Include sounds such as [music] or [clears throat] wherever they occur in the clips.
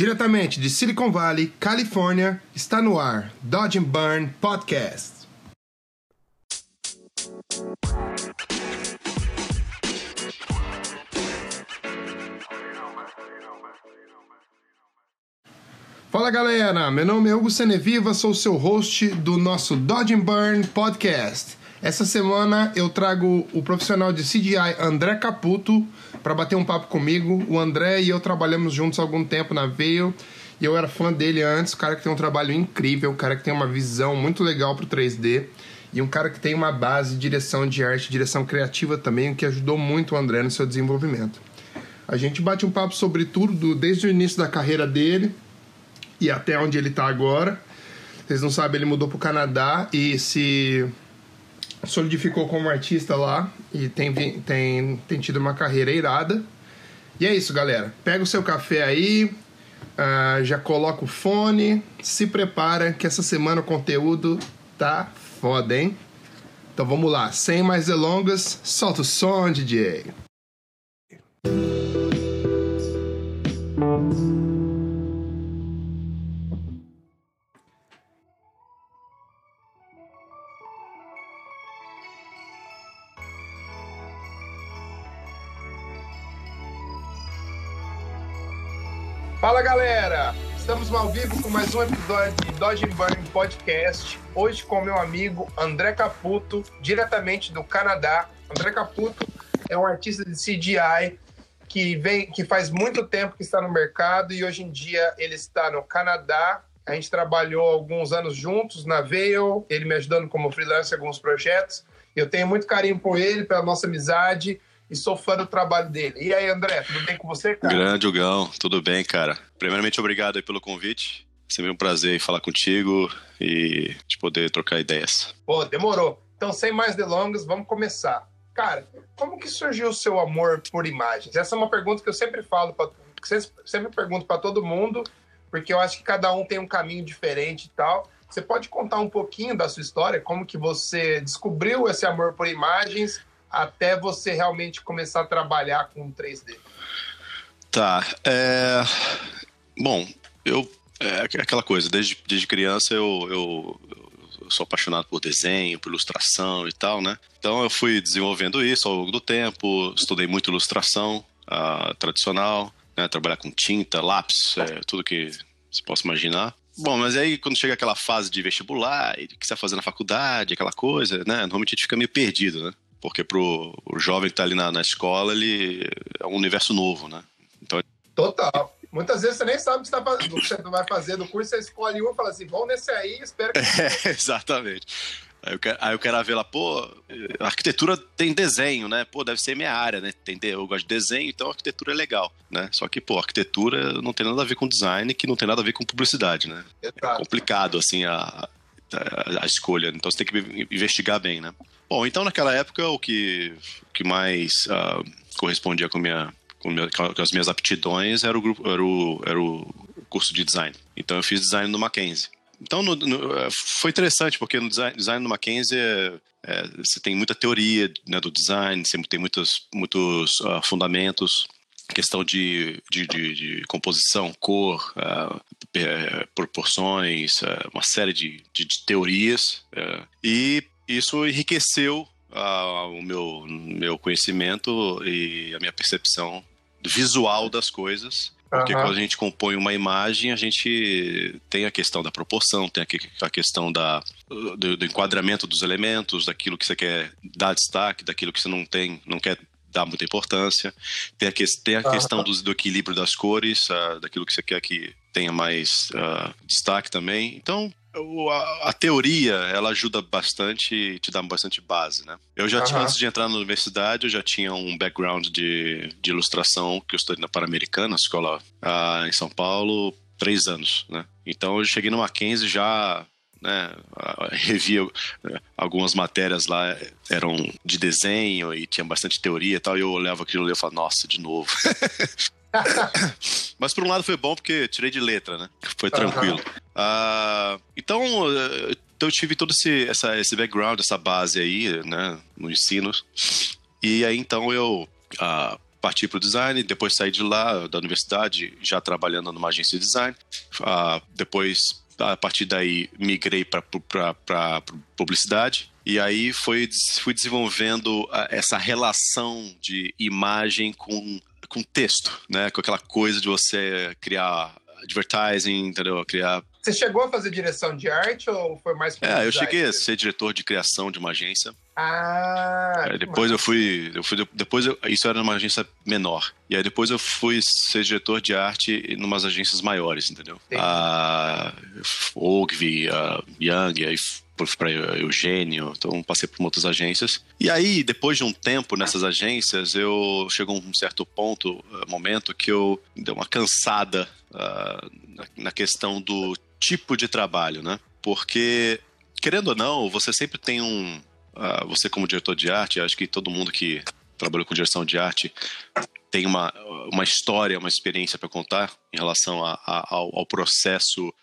Diretamente de Silicon Valley, Califórnia, está no ar Dodge and Burn Podcast. Fala galera, meu nome é Hugo Seneviva, sou seu host do nosso Dodge and Burn Podcast. Essa semana eu trago o profissional de CGI André Caputo para bater um papo comigo. O André e eu trabalhamos juntos há algum tempo na Veio e eu era fã dele antes. O cara que tem um trabalho incrível, um cara que tem uma visão muito legal pro 3D e um cara que tem uma base de direção de arte, direção criativa também, o que ajudou muito o André no seu desenvolvimento. A gente bate um papo sobre tudo, desde o início da carreira dele e até onde ele está agora. Vocês não sabem, ele mudou para o Canadá e se solidificou como artista lá e tem, tem, tem tido uma carreira irada. E é isso, galera. Pega o seu café aí, uh, já coloca o fone, se prepara que essa semana o conteúdo tá foda, hein? Então vamos lá, sem mais delongas, solta o som, DJ. Fala galera! Estamos ao vivo com mais um episódio de Dodge Burn Podcast. Hoje com meu amigo André Caputo, diretamente do Canadá. André Caputo é um artista de CGI que vem, que faz muito tempo que está no mercado e hoje em dia ele está no Canadá. A gente trabalhou alguns anos juntos na Veil, ele me ajudando como freelancer em alguns projetos. Eu tenho muito carinho por ele, pela nossa amizade e sou fã do trabalho dele. E aí, André, tudo bem com você, cara? Grande, Hugão, tudo bem, cara. Primeiramente, obrigado aí pelo convite. Sempre um prazer falar contigo e de poder trocar ideias. Pô, demorou. Então, sem mais delongas, vamos começar. Cara, como que surgiu o seu amor por imagens? Essa é uma pergunta que eu sempre falo, pra, sempre pergunto para todo mundo, porque eu acho que cada um tem um caminho diferente e tal. Você pode contar um pouquinho da sua história, como que você descobriu esse amor por imagens até você realmente começar a trabalhar com 3D? Tá. É... Bom, eu. É aquela coisa, desde, desde criança eu, eu, eu sou apaixonado por desenho, por ilustração e tal, né? Então eu fui desenvolvendo isso ao longo do tempo, estudei muito ilustração uh, tradicional, né? trabalhar com tinta, lápis, é, tudo que você possa imaginar. Bom, mas aí quando chega aquela fase de vestibular, o que você vai fazer na faculdade, aquela coisa, né? Normalmente a gente fica meio perdido, né? Porque pro o jovem que está ali na, na escola, ele é um universo novo, né? Então... Total. Muitas vezes você nem sabe o que você, tá, o que você vai fazer do curso, você escolhe um e fala assim, vão nesse aí, espero que... [laughs] É, exatamente. Aí eu, quero, aí eu quero ver lá, pô, arquitetura tem desenho, né? Pô, deve ser minha área, né? Entender? Eu gosto de desenho, então arquitetura é legal, né? Só que, pô, arquitetura não tem nada a ver com design, que não tem nada a ver com publicidade, né? Exato. É complicado, assim, a, a, a escolha. Então você tem que investigar bem, né? Bom, então naquela época o que, o que mais uh, correspondia com, minha, com, minha, com, as minhas aptidões era o, grupo, era, o, era o curso de design. Então eu fiz design no Mackenzie. Então no, no, foi interessante, porque no design, design no Mackenzie é, é, você tem muita teoria né, do design, você tem muitos, muitos uh, fundamentos questão de, de, de, de, composição, cor, uh, proporções, uh, uma série de, de, de teorias. Uh, e isso enriqueceu uh, o meu, meu conhecimento e a minha percepção visual das coisas. Porque uhum. quando a gente compõe uma imagem, a gente tem a questão da proporção, tem a questão da, do, do, enquadramento dos elementos, daquilo que você quer dar destaque, daquilo que você não tem, não quer dar muita importância. Tem a, que, tem a uhum. questão do, do, equilíbrio das cores, uh, daquilo que você quer que tenha mais uh, destaque também. Então, a, a, teoria ela ajuda bastante te dá bastante base, né? Eu já uhum. tinha, antes de entrar na universidade, eu já tinha um background de, de ilustração, que eu estudei na Pan-Americana, escola uh, em São Paulo, três anos, né? Então eu cheguei no Mackenzie já né, revia né, algumas matérias lá eram de desenho e tinha bastante teoria e tal, e eu olhava aquilo e eu falava, nossa, de novo. [laughs] [coughs] Mas por um lado foi bom porque tirei de letra, né? Foi tranquilo. Uhum. Uh, então, então eu tive todo esse, essa, esse background, essa base aí, né, no ensino. E aí então eu uh, parti para o design, depois saí de lá, da universidade, já trabalhando numa agência de design. Uh, depois, a partir daí, migrei para publicidade. E aí foi, fui desenvolvendo essa relação de imagem com, com texto, né? Com aquela coisa de você criar advertising, entendeu? Criar você chegou a fazer direção de arte ou foi mais É, eu cheguei a ser diretor de criação de uma agência. Ah. Aí depois eu fui, eu fui, depois eu, isso era numa agência menor. E aí depois eu fui ser diretor de arte em umas agências maiores, entendeu? A Ogilvy, a Young, aí para Eugênio, então passei por muitas agências. E aí, depois de um tempo nessas agências, eu chegou um certo ponto, eh, momento que eu dei uma cansada uh, na, na questão do tipo de trabalho, né? Porque, querendo ou não, você sempre tem um. Uh, você, como diretor de arte, acho que todo mundo que trabalhou com direção de arte tem uma, uma história, uma experiência para contar em relação a, a, ao, ao, processo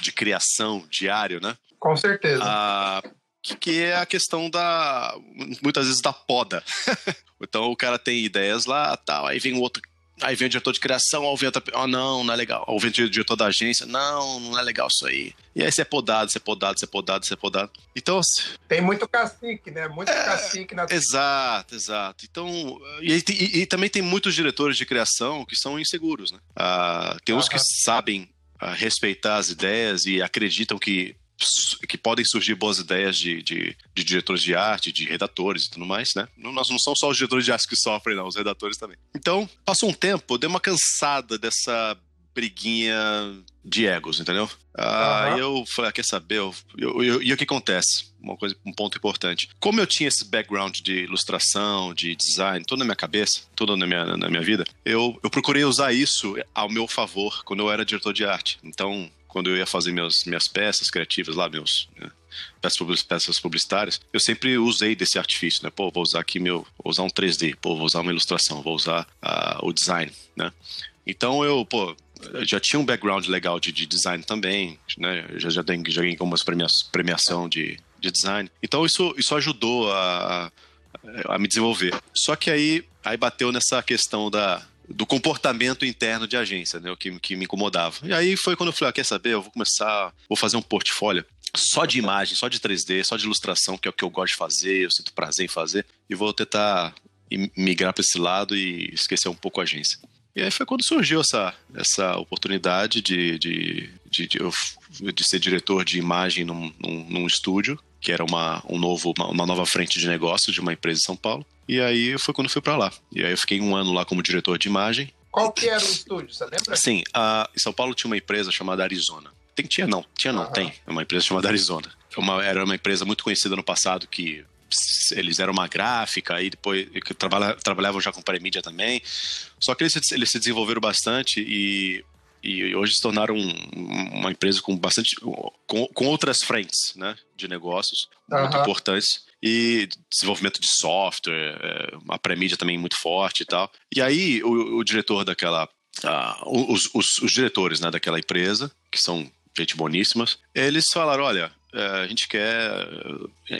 de criação diário, né? Com certeza. Uh, que é a questão da muitas vezes da poda. [laughs] então o cara tem ideias lá, tal, aí vem o outro Aí vem o diretor de criação, ou vem outra, oh, não, não é legal. Ou vem o diretor da agência, não, não é legal isso aí. E aí você é podado, você é podado, você é podado, você é podado. Então. Tem muito cacique, né? Muito é, cacique na. Exato, exato. Então. E, e, e, também tem muitos diretores de criação que são inseguros, né? Ah, tem uns que sabem ah, respeitar as ideias e acreditam que que podem surgir boas ideias de, de, de, diretores de arte, de redatores e tudo mais, né? Nós não são só os diretores de arte que sofrem, não, os redatores também. Então, passou um tempo, deu uma cansada dessa briguinha de egos, entendeu? Aí uhum. eu falei, ah, quer saber? E o que acontece? Uma coisa, um ponto importante. Como eu tinha esse background de ilustração, de design, tudo na minha cabeça, tudo na minha, na minha vida, eu, eu procurei usar isso ao meu favor quando eu era diretor de arte. Então, quando eu ia fazer meus, minhas peças criativas lá, meus né, peças publicitárias, eu sempre usei desse artifício, né? Pô, vou usar aqui meu, vou usar um 3D, pô, vou usar uma ilustração, vou usar uh, o design, né? Então eu, pô, já tinha um background legal de, de design também, né? Já, já, tenho, já ganhei algumas premiação de, de design. Então isso, isso ajudou a, a me desenvolver. Só que aí, aí bateu nessa questão da, do comportamento interno de agência, né? O que, que me incomodava. E aí foi quando eu falei, ah, quer saber? Eu vou começar, vou fazer um portfólio só de imagem, só de 3D, só de ilustração, que é o que eu gosto de fazer, eu sinto prazer em fazer, e vou tentar migrar para esse lado e esquecer um pouco a agência. E aí foi quando surgiu essa, essa oportunidade de, de, de, de, de ser diretor de imagem num, num, num estúdio, que era uma, um novo, uma, uma nova frente de negócio de uma empresa em São Paulo. E aí foi quando eu fui para lá. E aí eu fiquei um ano lá como diretor de imagem. Qual que era o estúdio, você lembra? Sim, a, em São Paulo tinha uma empresa chamada Arizona. Tem, tinha não, tinha não, uhum. tem. É uma empresa chamada Arizona. Uma, era uma empresa muito conhecida no passado que eles eram uma gráfica e depois que trabalha, trabalhavam já com pré-mídia também. Só que eles, eles se desenvolveram bastante e e hoje se tornaram uma empresa com bastante com, com outras frentes né, de negócios uhum. muito importantes e desenvolvimento de software, é, uma pré-mídia também muito forte e tal. E aí o, o diretor daquela, os, os, os, diretores né, daquela empresa, que são gente boníssimas, eles falaram, olha, é, a gente quer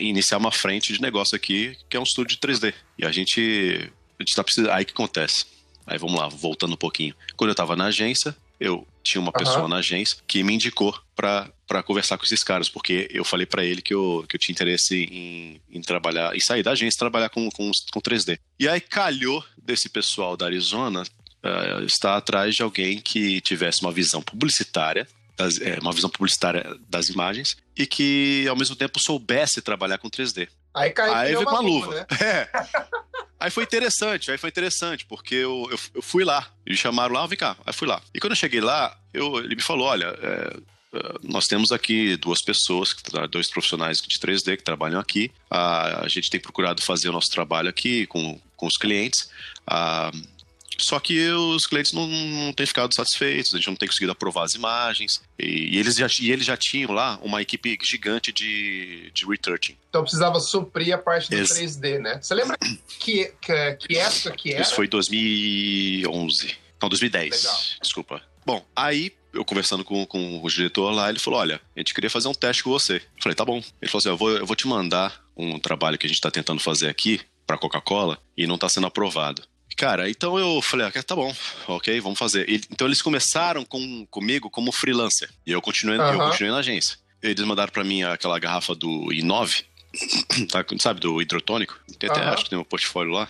iniciar uma frente de negócio aqui, que é um estúdio de 3D. E a gente, a gente tá precisando... Aí que acontece? Aí vamos lá, voltando um pouquinho. Quando eu estava na agência, eu tinha uma pessoa uhum. na agência que me indicou para conversar com esses caras, porque eu falei para ele que eu, que eu tinha interesse em, em trabalhar, em sair da agência e trabalhar com, com, com 3D. E aí calhou desse pessoal da Arizona uh, estar atrás de alguém que tivesse uma visão publicitária, das, é, uma visão publicitária das imagens, e que ao mesmo tempo soubesse trabalhar com 3D. Aí caiu aí veio com a luva. Né? [laughs] É. Aí foi interessante, aí foi interessante, porque eu, eu, eu, fui lá. Eles chamaram lá, vem cá. Aí fui lá. E quando eu cheguei lá, eu, ele me falou: olha, é, é nós temos aqui duas pessoas, dois profissionais de 3D que trabalham aqui. A, a gente tem procurado fazer o nosso trabalho aqui com, com os clientes. A, só que os clientes não, não têm ficado satisfeitos, a gente não tem conseguido aprovar as imagens. E, e eles, já, e eles já tinham lá uma equipe gigante de, de retouching. Então precisava suprir a parte do Ex 3D, né? Você lembra [clears throat] que, que, que época que era? Isso foi 2011. Não, 2010. Legal. Desculpa. Bom, aí eu conversando com, com o diretor lá, ele falou: Olha, a gente queria fazer um teste com você. Eu falei: Tá bom. Ele falou assim: Eu vou, eu vou te mandar um trabalho que a gente está tentando fazer aqui para Coca-Cola e não está sendo aprovado Cara, então eu falei, ah, tá bom, ok, vamos fazer. E, então eles começaram com, comigo como freelancer. E eu continuei, eu continuei na agência. Eles mandaram para mim aquela garrafa do I9, [clears throat] tá, sabe, do hidrotônico. Tem até, acho que tem um portfólio lá.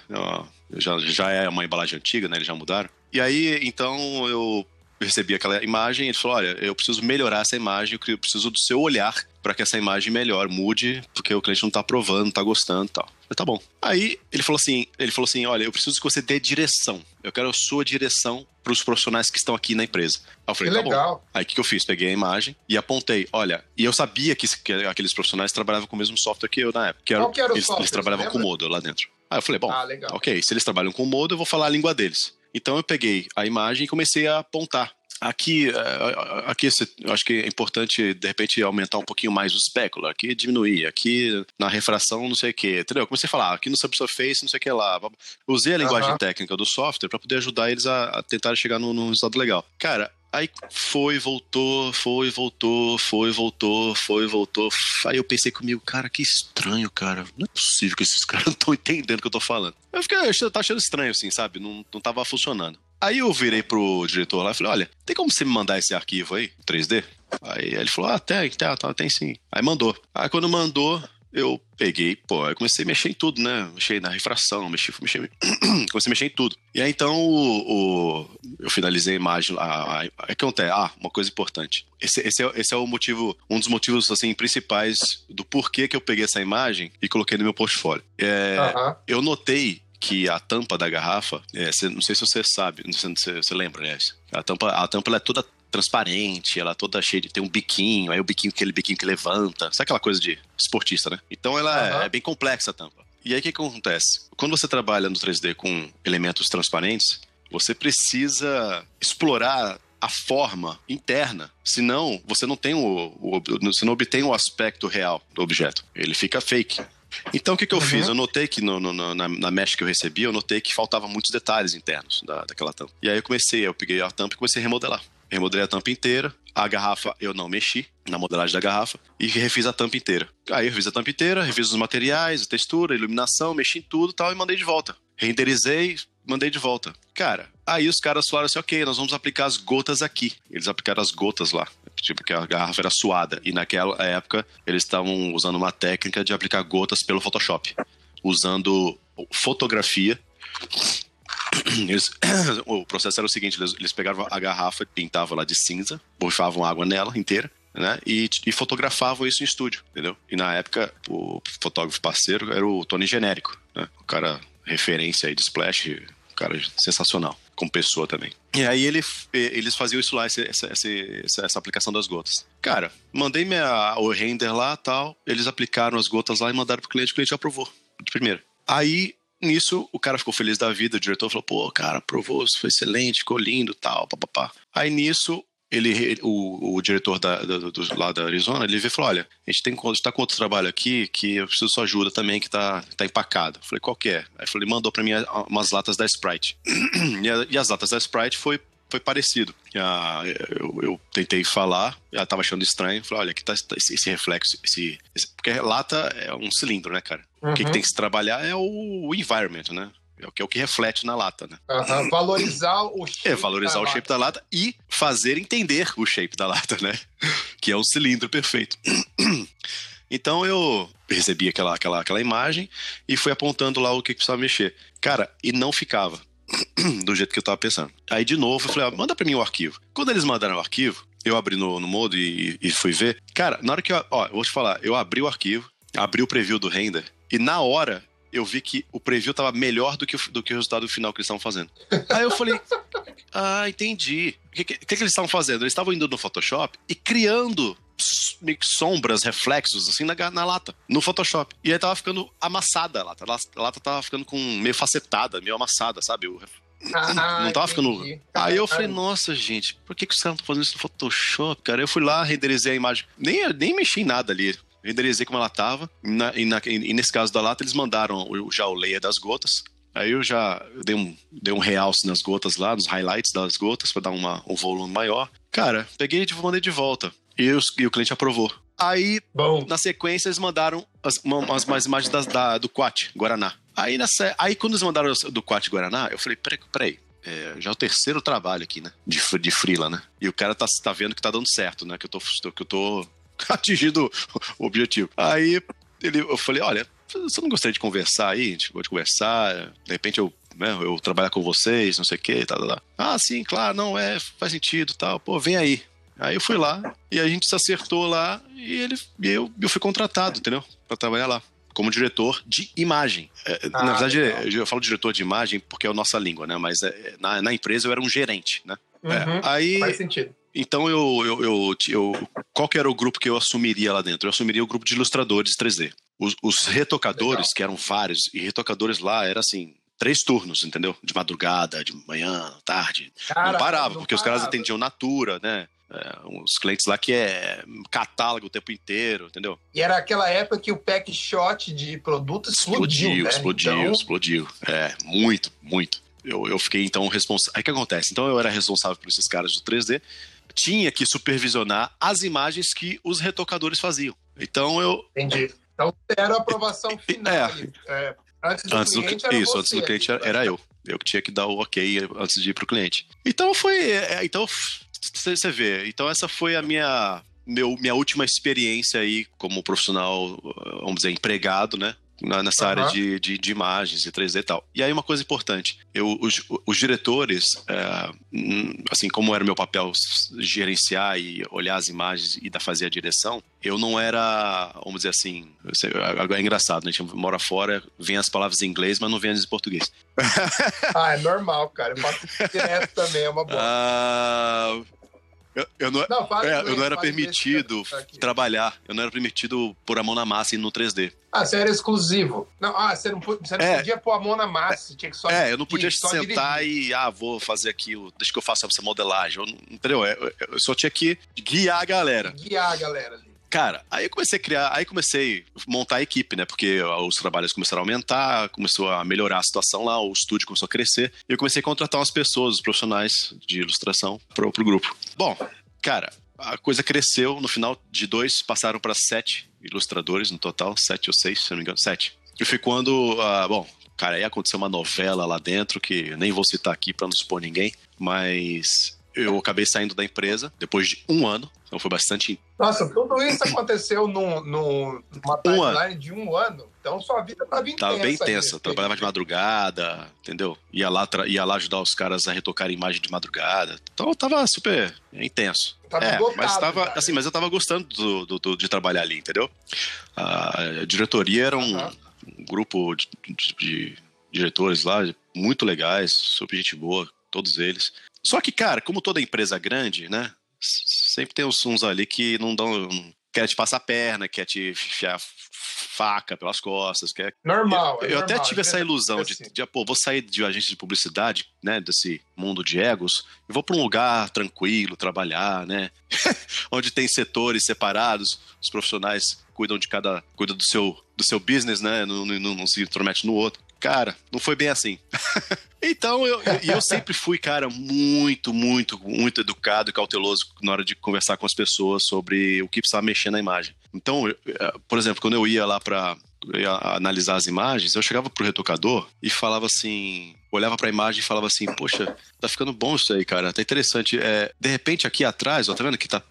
Já, já é uma embalagem antiga, né? Eles já mudaram. E aí, então, eu recebi aquela imagem ele falou: Olha, eu preciso melhorar essa imagem, eu preciso do seu olhar para que essa imagem melhore, mude, porque o cliente não tá aprovando, não tá gostando e tal. Eu, tá bom. Aí ele falou assim: ele falou assim: olha, eu preciso que você dê direção. Eu quero a sua direção para os profissionais que estão aqui na empresa. Aí eu falei, que tá legal. bom. Aí o que, que eu fiz? Peguei a imagem e apontei, olha, e eu sabia que, que aqueles profissionais trabalhavam com o mesmo software que eu na época. Que era, Qual que era o eles, software? Eles trabalhavam com o Modo lá dentro. Aí eu falei, bom, ah, ok, se eles trabalham com o Modo, eu vou falar a língua deles. Então eu peguei a imagem e comecei a apontar Aqui, é, aqui eu acho que é importante, de repente, aumentar um pouquinho mais o specular, aqui diminuir, aqui na refração não sei o que, entendeu? Comecei a falar, aqui no Subsurface não sei o que lá. Usei a linguagem uhum. técnica do software para poder ajudar eles a, a tentar chegar num, num resultado legal. Cara, Aí foi, voltou, foi, voltou, foi, voltou, foi, voltou. Aí eu pensei comigo, cara, que estranho, cara. Não é possível que esses [laughs] caras não estão entendendo o que eu tô falando. Eu fiquei, eu tá achando estranho, assim, sabe? Não, não tava funcionando. Aí eu virei pro diretor lá e falei: olha, tem como você me mandar esse arquivo aí, 3D? Aí ele falou: ah, tem, tem, tem sim. Aí mandou. Aí quando mandou, eu peguei, pô, aí comecei a mexer em tudo, né? Mexer na refração, mexi, mexi [clears throat] comecei a mexer em tudo. E aí então o, o eu finalizei a imagem lá. Aí acontece, ah, uma coisa importante. Esse, esse, é, esse é o motivo, um dos motivos assim principais do porquê que eu peguei essa imagem e coloquei no meu portfólio. É, uh -huh. Eu notei que a tampa da garrafa, é, não sei se você sabe, não sei se você lembra, né? A tampa, a tampa é toda transparente, ela toda cheia de. tem um biquinho, aí o biquinho, aquele biquinho que levanta. Sabe aquela coisa de esportista, né? Então ela uhum. é, é, bem complexa a tampa. E aí o que, que acontece? Quando você trabalha no 3D com elementos transparentes, você precisa explorar a forma interna, senão você não tem o, o, você não obtém o aspecto real do objeto. Ele fica fake. Então o que, que eu uhum. fiz? Eu notei que no, no, na, na mesh que eu recebi, eu notei que faltavam muitos detalhes internos da, daquela tampa. E aí eu comecei, eu peguei a tampa e comecei a remodelar. Remodelei a tampa inteira. A garrafa eu não mexi na modelagem da garrafa e refiz a tampa inteira. Aí eu refiz a tampa inteira, refiz os materiais, a textura, a iluminação, mexi em tudo tal e mandei de volta. Renderizei, mandei de volta. Cara, aí os caras falaram assim: ok, nós vamos aplicar as gotas aqui. Eles aplicaram as gotas lá. Tipo, que a garrafa era suada. E naquela época, eles estavam usando uma técnica de aplicar gotas pelo Photoshop. Usando fotografia. [clears throat] Eles, [clears throat] o processo era o seguinte: eles, eles pegavam a garrafa, pintavam lá de cinza, borrafavam água nela inteira, né? E, e, fotografavam isso em estúdio, entendeu? E na época, o fotógrafo parceiro era o Tony Genérico, né? O cara referência aí de Splash, cara sensacional, como pessoa também. E aí ele, eles faziam isso lá, essa, essa, essa, essa aplicação das gotas. Cara, mandei minha, o render lá tal, eles aplicaram as gotas lá e mandaram pro cliente, o cliente aprovou, de primeira. Aí, nisso, o cara ficou feliz da vida, o diretor falou, pô, cara, aprovou, foi excelente, ficou lindo tal, papapá. Aí nisso, ele, o, o diretor da, do, do, lá da Arizona, ele veio e falou: Olha, a gente tem está com outro trabalho aqui que eu preciso de sua ajuda também, que está tá empacado. Eu falei: Qual que é? Aí ele mandou para mim umas latas da Sprite. [clears throat] e, as latas da Sprite foi, foi parecido. A, eu, eu, tentei falar, ela estava achando estranho. Falei: Olha, aqui está esse, reflexo. Esse, esse, porque lata é um cilindro, né, cara? Uhum. O que, que, uhum. tem que se trabalhar é o, o environment, né? É o que, é o que reflete na lata, né? Uhum, valorizar o shape. É, valorizar o lata. shape da lata e fazer entender o shape da lata, né? [laughs] Que é um cilindro perfeito. [clears throat] Então eu recebi aquela, aquela, aquela imagem e fui apontando lá o que precisava mexer. Cara, e não ficava [clears throat] do jeito que eu tava pensando. Aí de novo eu falei, ah, manda para mim o arquivo. Quando eles mandaram o arquivo, eu abri no, no modo e, e fui ver. Cara, na hora que eu, ó, eu vou te falar, eu abri o arquivo, abri o preview do render e na hora eu vi que o preview tava melhor do que o, do que o resultado final que eles estavam fazendo. Aí eu falei, ah, entendi. O que, que, que eles estavam fazendo? Eles estavam indo no Photoshop e criando sombras, reflexos, assim, na, na, lata, no Photoshop. E aí tava ficando amassada a lata. A lata tava ficando com meio facetada, meio amassada, sabe? O, ah, não tava ficando. Aí eu falei, nossa, gente, por que, que os caras estão fazendo isso no Photoshop, cara? Eu fui lá, renderizei a imagem. Nem, nem mexi em nada ali renderizei como ela estava. E, e, nesse caso da lata, eles mandaram já o layer das gotas. Aí eu já dei um, dei um realce nas gotas lá, nos highlights das gotas, para dar uma, um volume maior. Cara, peguei e mandei de volta. E, os, e o cliente aprovou. Aí, Bom. na sequência, eles mandaram as, umas, imagens das, da, do Quat, Guaraná. Aí, nessa, aí quando eles mandaram do Quat Guaraná, eu falei, peraí, peraí. É, já é o terceiro trabalho aqui, né? De, de freela, né? E o cara tá, tá vendo que tá dando certo, né? Que eu tô, que eu tô [laughs] atingindo o objetivo. Aí ele, eu falei, olha, você não gostaria de conversar aí? A gente pode conversar, de repente eu, né, eu trabalhar com vocês, não sei o que, tal, tal, tal. Ah, sim, claro, não, é, faz sentido, tal. Pô, vem aí. Aí eu fui lá e a gente se acertou lá e ele e eu, eu fui contratado, entendeu? Pra trabalhar lá. Como diretor de imagem. É, ah, na verdade, legal. eu falo diretor de imagem porque é a nossa língua, né? Mas é, na, na empresa eu era um gerente, né? Uhum, é, aí, faz sentido. Então eu, eu, eu, eu, Qual que era o grupo que eu assumiria lá dentro? Eu assumiria o grupo de ilustradores 3D. Os, os retocadores, Legal. que eram vários, e retocadores lá era assim, três turnos, entendeu? De madrugada, de manhã, tarde. Cara, não parava, não porque parava. os caras atendiam Natura, né? É, uns clientes lá que é catálogo o tempo inteiro, entendeu? E era aquela época que o pack shot de produto explodiu. Explodiu, né? explodiu, então... explodiu. É, muito, muito. Eu, eu fiquei então responsável. Aí o que acontece? Então eu era responsável por esses caras do 3D, tinha que supervisionar as imagens que os retocadores faziam. Então eu. Entendi. Então era a aprovação [laughs] final. É. é antes do antes cliente do, Isso, antes do cliente era, era eu. Eu que tinha que dar o ok antes de ir pro cliente. Então foi. É, é então, você vê. Então essa foi a minha. Meu, minha última experiência aí como profissional, vamos dizer, empregado, né? Nessa uhum. área de, de, de, imagens e 3D e tal. E aí uma coisa importante, eu, os, os diretores, é, assim como era meu papel gerenciar e olhar as imagens e da fazer a direção, eu não era, vamos dizer assim, é engraçado, né? a gente mora fora, vem as palavras em inglês, mas não vem as em português. [laughs] ah, é normal, cara. Eu faço direto também, é uma boa. Ah, eu, eu, não, não é, eu não era permitido trabalhar, eu não era permitido pôr a mão na massa e no 3D. Ah, você era exclusivo. Não, ah, você não, você não é, podia pôr a mão na massa, você tinha que só. É, eu não podia sentar dirigir. e, ah, vou fazer aquilo, deixa que eu faça essa modelagem. Eu, entendeu? Eu, eu só tinha que guiar a galera. Guiar a galera. Cara, aí eu comecei a criar, aí comecei a montar a equipe, né? Porque os trabalhos começaram a aumentar, começou a melhorar a situação lá, o estúdio começou a crescer. E eu comecei a contratar umas pessoas, os profissionais de ilustração, pro, pro grupo. Bom, cara, a coisa cresceu. No final de dois, passaram para sete ilustradores no total, sete ou seis, se não me engano, sete. E foi quando, uh, bom, cara, aí aconteceu uma novela lá dentro que nem vou citar aqui para não expor ninguém, mas eu acabei saindo da empresa depois de um ano, então foi bastante. Nossa, tudo isso aconteceu num, num, numa timeline um de um ano. Então sua vida estava intensa. Tava bem tensa. Trabalhava de madrugada, entendeu? Ia lá, ia lá ajudar os caras a retocar a imagem de madrugada. Então tava super intenso. Tava é, mas tava, assim, mas eu tava gostando do, do, do, de trabalhar ali, entendeu? A diretoria era um, um grupo de, de, de diretores lá muito legais, super gente boa, todos eles. Só que, cara, como toda empresa grande, né? Sempre tem uns, uns ali que não dão. Quer te passar a perna, quer te enfiar faca pelas costas. Quer... Normal. Eu, é eu normal, até tive essa ilusão de, assim. de, pô, vou sair de agência de publicidade, né? Desse mundo de egos, e vou para um lugar tranquilo, trabalhar, né? [laughs] Onde tem setores separados, os profissionais cuidam de cada. cuidam do seu, do seu business, né? Não, não, não se intromete no outro. Cara, não foi bem assim. [laughs] então, eu, eu sempre fui, cara, muito, muito, muito educado e cauteloso na hora de conversar com as pessoas sobre o que precisava mexer na imagem. Então, eu, eh, por exemplo, quando eu ia lá para analisar as imagens, eu chegava pro retocador e falava assim, olhava para a imagem e falava assim, poxa, tá ficando bom isso aí, cara, tá interessante. É, de repente aqui atrás, ó, tá vendo que tá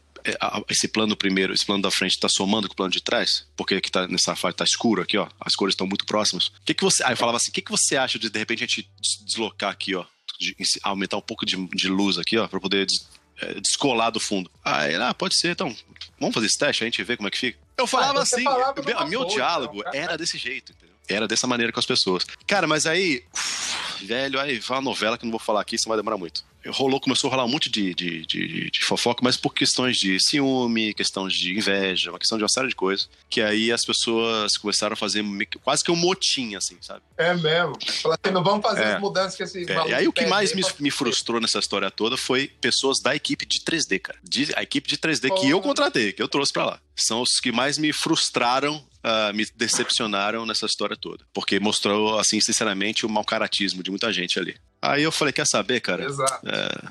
esse plano primeiro, esse plano da frente está somando com o plano de trás? Porque aqui tá nessa fase tá escuro aqui, ó. As cores estão muito próximas. O que que você. Aí eu falava assim: o que, que você acha de de repente a gente deslocar aqui, ó? De, aumentar um pouco de, de luz aqui, ó, para poder des, é, descolar do fundo. Aí, ah, pode ser, então. Vamos fazer esse teste, a gente vê como é que fica. Eu falava ah, assim, falava meu, meu diálogo então, era desse jeito, entendeu? Era dessa maneira com as pessoas. Cara, mas aí, uf, velho, aí vai uma novela que não vou falar aqui, isso vai demorar muito rolou, começou a rolar um monte de, de, de, de, fofoca, mas por questões de ciúme, questões de inveja, uma questão de uma série de coisas, que aí as pessoas começaram a fazer quase que um motim, assim, sabe? É mesmo. Falar assim, não vamos fazer é. as mudanças que esse é. E aí o que mais me, me, frustrou nessa história toda foi pessoas da equipe de 3D, cara. De, a equipe de 3D oh. que eu contratei, que eu trouxe para lá. São os que mais me frustraram Uh, me decepcionaram nessa história toda. Porque mostrou, assim, sinceramente, o mau caratismo de muita gente ali. Aí eu falei, quer saber, cara? Exato. É,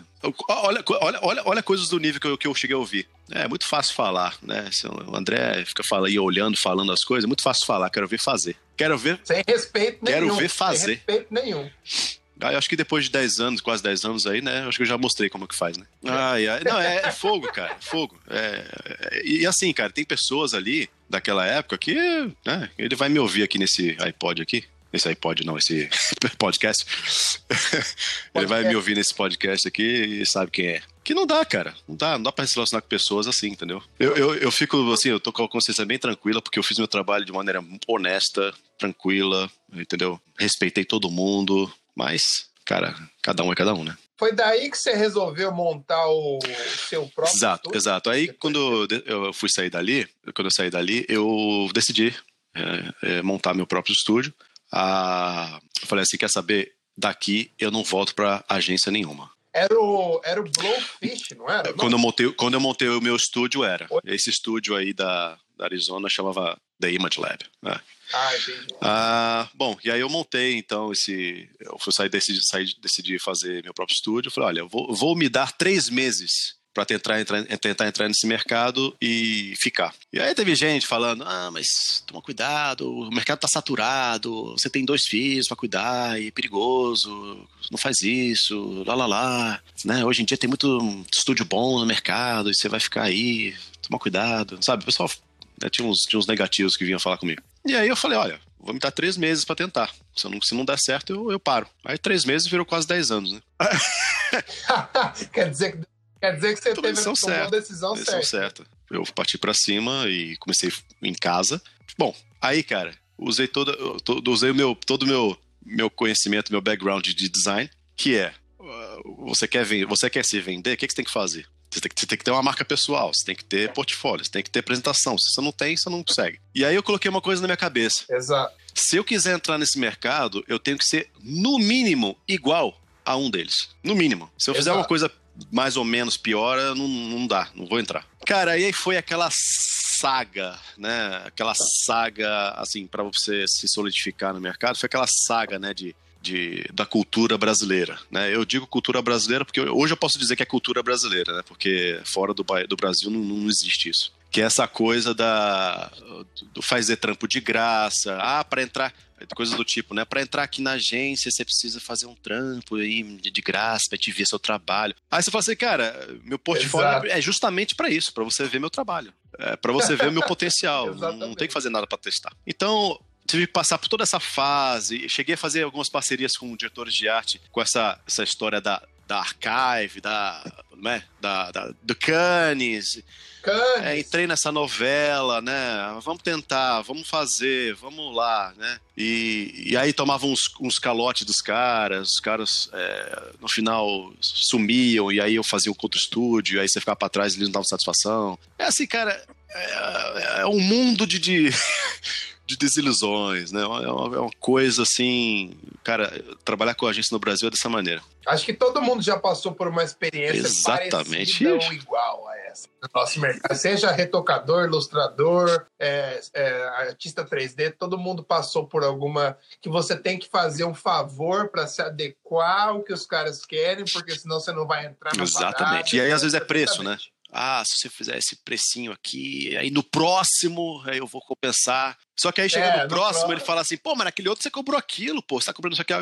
olha, olha, olha, olha coisas do nível que eu, que eu cheguei a ouvir. É muito fácil falar, né? Se o André fica falando, olhando, falando as coisas, é muito fácil falar, quero ver fazer. Quero ver. Sem respeito nenhum. Quero ver fazer. Sem respeito nenhum. Ah, acho que depois de 10 anos, quase 10 anos aí, né? Acho que eu já mostrei como que faz, né? Ai, ai. Não, é, é fogo, cara. É fogo. É, é, e assim, cara, tem pessoas ali daquela época que, né? Ele vai me ouvir aqui nesse iPod aqui. Esse iPod não, esse [laughs] podcast. [laughs] ele vai me ouvir nesse podcast aqui e sabe quem é. Que não dá, cara. Não dá, não dá pra se relacionar com pessoas assim, entendeu? Eu, eu, eu fico assim, eu tô com a consciência bem tranquila, porque eu fiz meu trabalho de maneira honesta, tranquila, entendeu? Respeitei todo mundo, mas, cara, cada um é cada um, né? Foi daí que você resolveu montar o seu próprio Exato, estúdio? exato. Aí quando eu fui sair dali, quando eu saí dali, eu decidi é, é, montar meu próprio estúdio. Ah, eu falei assim, quer saber? Daqui eu não volto para agência nenhuma. Era o, era o Blowfish, não era? Quando eu, montei, quando eu montei o meu estúdio, era. Esse estúdio aí da, da Arizona chamava The Image Lab. Né? Ah, entendi. Ah, bom, e aí eu montei, então, esse. Eu fui sair, decidi, sair, decidi fazer meu próprio estúdio. Eu falei, olha, eu vou, vou me dar três meses para tentar entrar, tentar entrar nesse mercado e ficar. E aí teve gente falando: ah, mas toma cuidado, o mercado tá saturado, você tem dois filhos para cuidar e é perigoso, não faz isso, lá lá lá. Né? Hoje em dia tem muito estúdio bom no mercado e você vai ficar aí, toma cuidado. Sabe, o pessoal né, tinha, uns, tinha uns negativos que vinham falar comigo. E aí eu falei: olha, vou me dar três meses para tentar. Se não, se não der certo, eu, eu paro. Aí três meses virou quase dez anos, né? [laughs] Quer dizer que Quer dizer que você teve decisão tomou certa. a decisão, decisão certa. certa. Eu parti para cima e comecei em casa. Bom, aí, cara, usei todo, todo usei o meu todo o meu meu conhecimento, meu background de design, que é você quer você quer se vender, o que, que você tem que fazer? Você tem que, você tem que ter uma marca pessoal, você tem que ter portfólio, você tem que ter apresentação. Se você não tem, você não consegue. E aí eu coloquei uma coisa na minha cabeça. Exato. Se eu quiser entrar nesse mercado, eu tenho que ser, no mínimo, igual a um deles. No mínimo. Se eu fizer Exato. uma coisa mais ou menos pior, não, não dá, não vou entrar. Cara, e aí foi aquela saga, né? Aquela saga, assim, para você se solidificar no mercado, foi aquela saga, né, de, de, da cultura brasileira, né? Eu digo cultura brasileira porque hoje eu posso dizer que é cultura brasileira, né? Porque fora do, do Brasil não, não existe isso. Que é essa coisa da do fazer trampo de graça, ah, para entrar coisa do tipo, né? Para entrar aqui na agência, você precisa fazer um trampo aí de graça para te ver seu trabalho. Aí você fala assim, cara, meu portfólio Exato. é justamente para isso, para você ver meu trabalho, é para você ver o meu [laughs] potencial. não, não tem que fazer nada para testar. Então tive que passar por toda essa fase. Cheguei a fazer algumas parcerias com diretores de arte, com essa, essa história da, da Archive, da, né, da, da, do Cannes. Cannes. É, entrei nessa novela, né? Vamos tentar, vamos fazer, vamos lá, né? E, e aí tomavam uns, uns calotes dos caras, os caras é, no final sumiam, e aí eu fazia o contra estúdio, aí você ficava pra trás e eles não davam satisfação. É assim, cara, é, é um mundo de. de... [laughs] de desilusões, né? É uma, é uma coisa assim, cara, trabalhar com agência no Brasil é dessa maneira. Acho que todo mundo já passou por uma experiência Exatamente. parecida ou igual a essa no nosso mercado. Seja retocador, ilustrador, é, é, artista 3D, todo mundo passou por alguma que você tem que fazer um favor para se adequar ao que os caras querem, porque senão você não vai entrar na Exatamente. parada. E aí às vezes é preço, né? Ah, se você fizer esse precinho aqui, aí no próximo aí eu vou compensar. Só que aí chega É, no no próximo, pró- ele fala assim, pô, mas naquele outro você cobrou aquilo, pô, você tá cobrando isso aqui.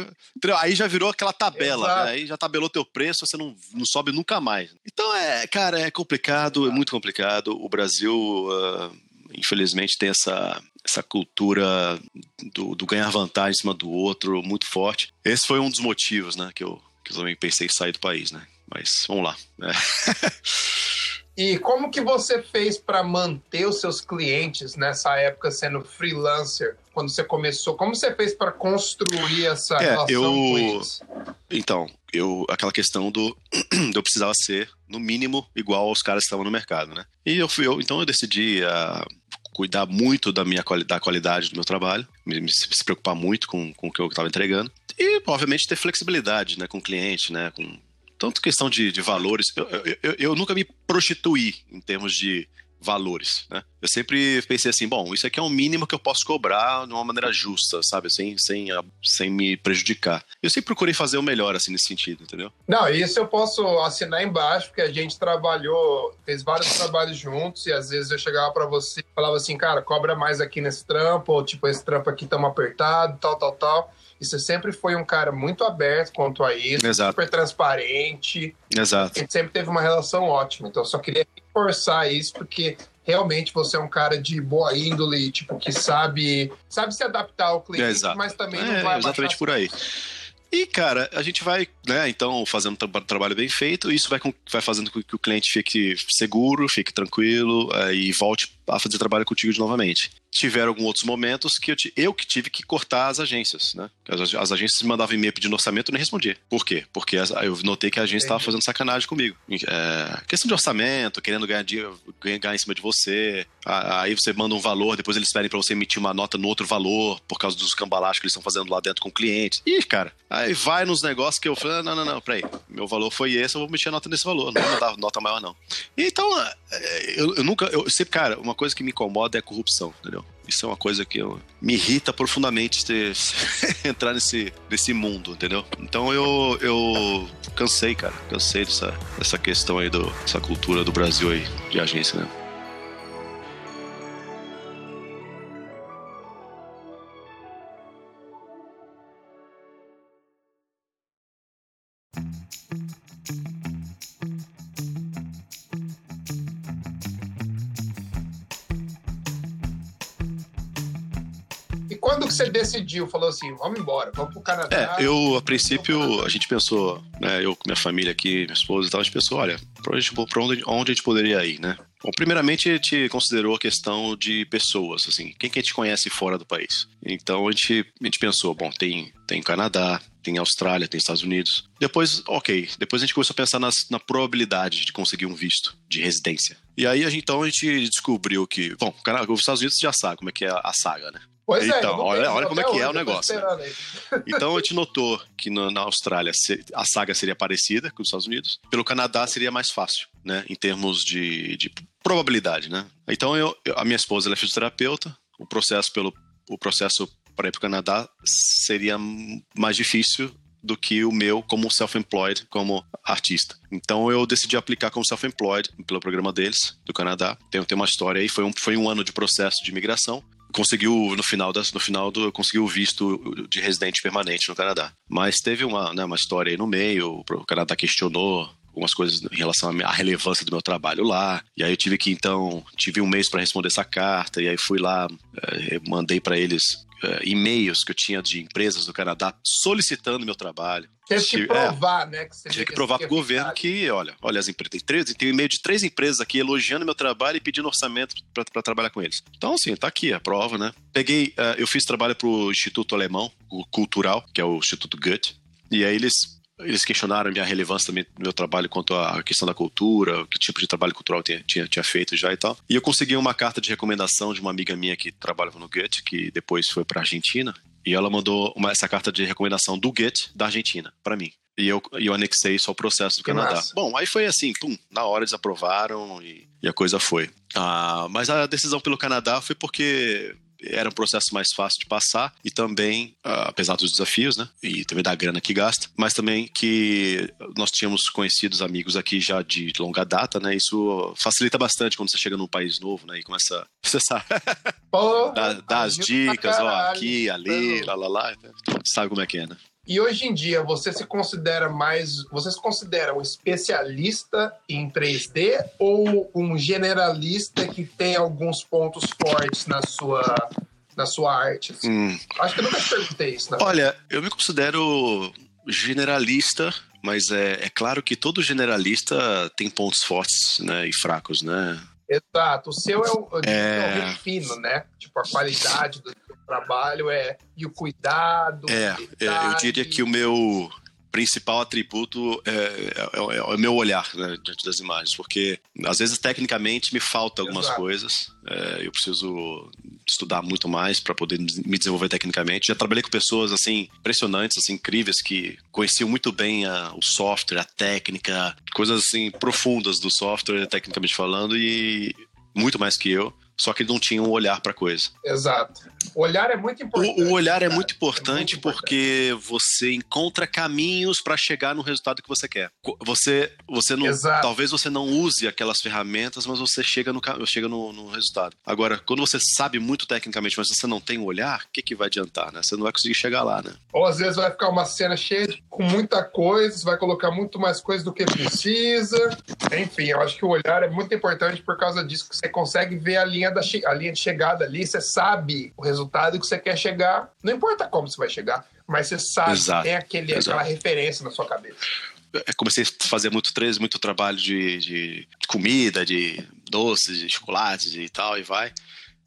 Aí já virou aquela tabela, né? Aí já tabelou teu preço, você não, não sobe nunca mais. Então é, cara, é complicado, é muito complicado. O Brasil, ah, infelizmente, tem essa, essa cultura do, do ganhar vantagem em cima do outro muito forte. Esse foi um dos motivos, né, que eu, que eu também pensei em sair do país, né? Mas vamos lá. né? [laughs] E como que você fez para manter os seus clientes nessa época sendo freelancer? Quando você começou, como você fez para construir essa É, relação eu- com eles? Então, eu aquela questão do [clears throat] eu precisava ser no mínimo igual aos caras que estavam no mercado, né? E eu fui eu, então eu decidi ah, cuidar muito da minha da qualidade do meu trabalho, me, me- se preocupar muito com, com o que eu estava entregando e obviamente ter flexibilidade, né, com o cliente, né, com tanto questão de, de valores. Eu, eu, eu, nunca me prostituí em termos de valores, né? Eu sempre pensei assim, bom, isso aqui é o mínimo que eu posso cobrar de uma maneira justa, sabe? Sem, sem, sem me prejudicar. Eu sempre procurei fazer o melhor, assim, nesse sentido, entendeu? Não, isso eu posso assinar embaixo, porque a gente trabalhou, fez vários trabalhos juntos, e às vezes eu chegava para você e falava assim, cara, cobra mais aqui nesse trampo, ou tipo, esse trampo aqui tamo apertado, tal, tal, tal. E você sempre foi um cara muito aberto quanto a isso, Exato. super transparente. Exato. A gente sempre teve uma relação ótima. Então, eu só queria reforçar isso, porque realmente você é um cara de boa índole, tipo, que sabe, sabe se adaptar ao cliente, mas também É, não vai exatamente por aí. E, cara, a gente vai, né, então, fazendo um tra- trabalho bem feito, isso vai, com- vai fazendo com que o cliente fique seguro, fique tranquilo eh, e volte a fazer trabalho contigo de novamente. Tiveram alguns outros momentos que eu, eu que tive que cortar as agências, né? As, as agências me mandavam e-mail pedindo orçamento e eu nem respondia. Por quê? Porque as- eu notei que a agência estava fazendo sacanagem comigo. É, questão de orçamento, querendo ganhar, dinheiro, ganhar em cima de você. Aí você manda um valor, depois eles pedem para você emitir uma nota no outro valor, por causa dos cambalachos que eles estão fazendo lá dentro com o cliente. Ih, cara, aí vai nos negócios que eu falei, "Ah, não, não, não, peraí, meu valor foi esse, eu vou emitir a nota nesse valor, não vou dar nota maior não. Então, é, eu, eu nunca, eu sempre, cara, uma coisa que me incomoda é a corrupção, entendeu? Isso é uma coisa que eu, me irrita profundamente ter, [laughs] entrar nesse, nesse mundo, entendeu? Então eu, eu cansei, cara, cansei dessa, dessa questão aí, do, dessa cultura do Brasil aí, de agência, né? Você decidiu, falou assim, vamos embora, vamos pro Canadá? É, eu, a princípio, a gente pensou, né, eu com minha família aqui, minha esposa e tal, a gente pensou, olha, pra, onde, pra onde, onde a gente poderia ir, né? Bom, primeiramente, a gente considerou a questão de pessoas, assim, quem que a gente conhece fora do país. Então, a gente, a gente pensou, bom, tem, tem Canadá, tem Austrália, tem Estados Unidos. Depois, ok, depois a gente começou a pensar nas, na probabilidade de conseguir um visto de residência. E aí, então, a gente descobriu que, bom, os Estados Unidos já sabe como é que é a saga, né? Pois é, Então, não olha- olha como é que é o negócio, né? [laughs] Então a gente notou que no- na Austrália a saga seria parecida com os Estados Unidos. Pelo Canadá seria mais fácil, né? Em termos de, de probabilidade, né? Então eu- a minha esposa ela é fisioterapeuta. O processo pelo o processo para ir para o Canadá seria mais difícil do que o meu como self-employed, como artista. Então eu decidi aplicar como self-employed pelo programa deles, do Canadá. Tem, tem uma história aí, foi um, foi um ano de processo de imigração conseguiu no final das, no final do conseguiu o visto de residente permanente no Canadá. Mas teve uma, né, uma história aí no meio, o Canadá questionou algumas coisas em relação à relevância do meu trabalho lá. E aí eu tive que então tive um mês para responder essa carta e aí fui lá, eh, mandei para eles eh, e-mails que eu tinha de empresas do Canadá solicitando meu trabalho. Teve que é, provar, né? Que Tive que provar pro que governo que, olha, olha as empresas, tem, três, tem um e-mail de três empresas aqui elogiando meu trabalho e pedindo orçamento para trabalhar com eles. Então, assim, tá aqui a prova, né? Peguei, eh, eu fiz trabalho pro Instituto Alemão, o Cultural, que é o Instituto Goethe, e aí eles eles questionaram a minha relevância também do meu trabalho quanto à questão da cultura, que tipo de trabalho cultural eu tinha, tinha, tinha feito já e tal. E eu consegui uma carta de recomendação de uma amiga minha que trabalhava no Goethe, que depois foi para Argentina, e ela mandou uma, essa carta de recomendação do Goethe da Argentina para mim. E eu, e eu anexei isso ao processo do Que Canadá. massa. Bom, aí foi assim, pum, na hora eles aprovaram e, e a coisa foi. Ah, mas a decisão pelo Canadá foi porque era um processo mais fácil de passar e também, ah, apesar dos desafios, né? E também da grana que gasta, mas também que nós tínhamos conhecidos amigos aqui já de longa data, né? Isso facilita bastante quando você chega num país novo, né? E começa, [laughs] você sabe, Porra, dá, dá as dicas, ó, aqui, ali, lá, lá, lá. Sabe como é que é, né? E hoje em dia, você se considera mais. Você se considera um especialista em 3D ou um generalista que tem alguns pontos fortes na sua, na sua arte? assim? Hum. Acho que eu nunca te perguntei isso, né? Olha, eu me considero generalista, mas é, é claro que todo generalista tem pontos fortes né, e fracos, né? Exato. O seu é o, é o É. refino, né? Tipo, a qualidade do trabalho é. E o cuidado. É, é, eu diria que o meu principal atributo é, é- é- é o meu olhar né, diante das imagens, porque às vezes tecnicamente me falta algumas Exato. coisas, é, eu preciso estudar muito mais para poder me desenvolver tecnicamente. Já trabalhei com pessoas assim impressionantes, assim incríveis que conheciam muito bem a- o software, a técnica, coisas assim profundas do software, tecnicamente falando, e muito mais que eu, só que ele não tinha um olhar para coisa. Exato. O olhar é muito importante. O, o olhar é muito importante É muito importante. porque você encontra caminhos para chegar no resultado que você quer. Você, você não, Exato. talvez você não use aquelas ferramentas, mas você chega no, chega no, no resultado. Agora, quando você sabe muito tecnicamente, mas você não tem o olhar, o que, que vai adiantar, né? Você não vai conseguir chegar lá, né? Ou às vezes vai ficar uma cena cheia com muita coisa, você vai colocar muito mais coisa do que precisa. Enfim, eu acho que o olhar é muito importante por causa disso, que você consegue ver a linha, da a linha de chegada ali, você sabe o resultado que você quer chegar. Não importa como você vai chegar, mas você sabe, Exato, tem aquele, exato. aquela referência na sua cabeça. Eu comecei a fazer muito três, muito trabalho de, de, comida, de doces, de chocolates e tal, e vai.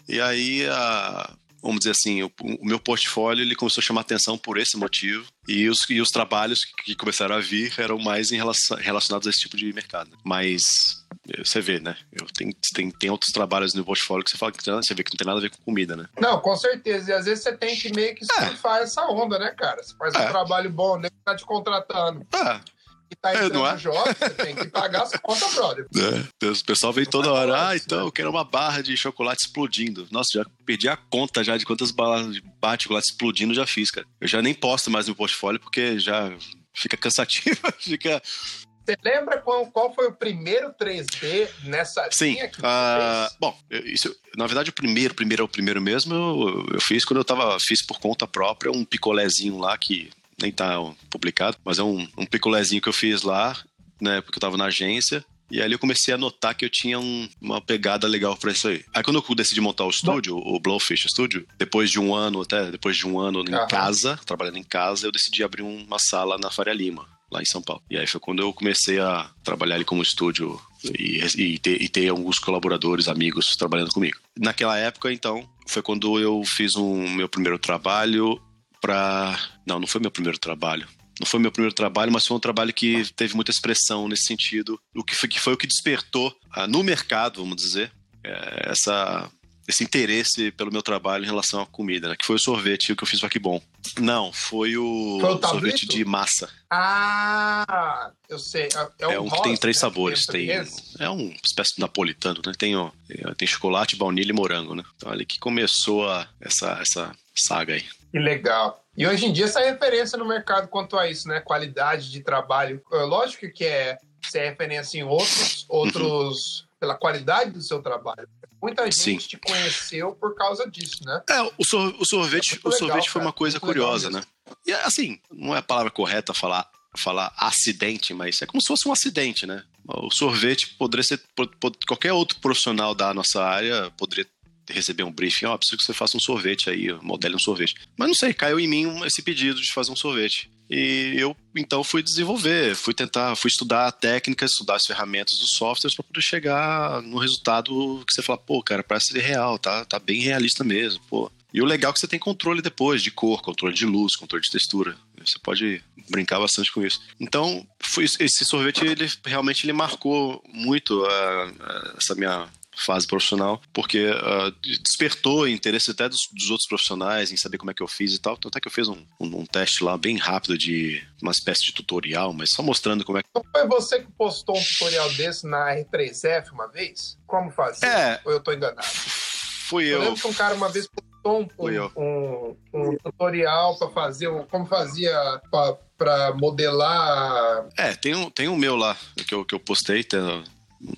E aí, a, vamos dizer assim, o, o meu portfólio ele começou a chamar atenção por esse motivo. E os, e os trabalhos que começaram a vir eram mais em relação, relacionados a esse tipo de mercado. Mas você vê, né? Eu tenho, tem, tem outros trabalhos no portfólio que você fala que você vê que não tem nada a ver com comida, né? Não, com certeza. E às vezes você tem que meio que surfar essa onda, né, cara? Você faz um É. trabalho bom, nem tá te contratando. Ah, E tá É, entrando não é? jovem, você tem que pagar as contas, brother. [laughs] É, o pessoal vem toda hora, ah, isso, então né? eu quero uma barra de chocolate explodindo. Nossa, já perdi a conta já de quantas barras de chocolate explodindo eu já fiz, cara. Eu já nem posto mais no portfólio porque já fica cansativo, [laughs] fica... Você lembra qual, qual foi o primeiro 3D nessa Sim, linha que você ah, fez? bom, isso, na verdade o primeiro, primeiro é o primeiro mesmo, eu, eu fiz quando eu tava, fiz por conta própria um picolézinho lá que nem tá publicado, mas é um, um picolézinho que eu fiz lá, né, porque eu tava na agência, e ali eu comecei a notar que eu tinha um- uma pegada legal pra isso aí. Aí quando eu decidi montar o estúdio, o Blowfish Studio, depois de um ano, até depois de um ano em Aham. casa, trabalhando em casa, eu decidi abrir uma sala na Faria Lima, lá em São Paulo. E aí foi quando eu comecei a trabalhar ali como estúdio e, e ter, e ter alguns colaboradores, amigos trabalhando comigo. Naquela época, então, foi quando eu fiz um meu primeiro trabalho pra... Não, não foi meu primeiro trabalho. Não foi meu primeiro trabalho, mas foi um trabalho que teve muita expressão nesse sentido. O que foi, que foi o que despertou ah, no mercado, vamos dizer, eh, essa, esse interesse pelo meu trabalho em relação à comida, né? Que foi o sorvete que eu fiz que bom. Não, foi o, Foi o sorvete de massa. Ah, eu sei. É, É, um um que tem três né? sabores. Tem é uma espécie de napolitano, né? Tem, ó, tem chocolate, baunilha e morango, né? Então ali que começou a, essa, essa saga aí. Que legal. E hoje em dia essa é referência no mercado quanto a isso, né? Qualidade de trabalho. É Lógico que é, é referência em outros, outros pela qualidade do seu trabalho. Muita gente Sim. te conheceu por causa disso, né? É, o, sor- o sorvete, É muito o legal, sorvete foi cara, uma coisa muito curiosa, né? E assim, não é a palavra correta falar, falar acidente, mas é como se fosse um acidente, né? O sorvete poderia ser. Qualquer outro profissional da nossa área poderia receber um briefing, ó, preciso que você faça um sorvete aí, modele um sorvete. Mas não sei, caiu em mim esse pedido de fazer um sorvete. E eu, então, fui desenvolver, fui tentar, fui estudar técnicas, estudar as ferramentas dos softwares para poder chegar no resultado que você fala, pô, cara, parece ser real, tá, tá bem realista mesmo, pô. E o legal é que você tem controle depois de cor, controle de luz, controle de textura. Você pode brincar bastante com isso. Então, foi, esse sorvete, ele realmente ele marcou muito ah, ah, essa minha fase profissional, porque ah, despertou interesse até dos, dos outros profissionais em saber como é que eu fiz e tal. Tanto é que eu fiz um, um, um teste lá bem rápido de uma espécie de tutorial, mas só mostrando como é que. Não foi você que postou um tutorial desse na R3F uma vez? Como fazer? É. Ou eu tô enganado? Fui Eu eu. lembro que um cara uma vez postou um, um, um tutorial para fazer, como fazia para modelar. É, tem um, tem um meu lá que eu, que eu postei, tem,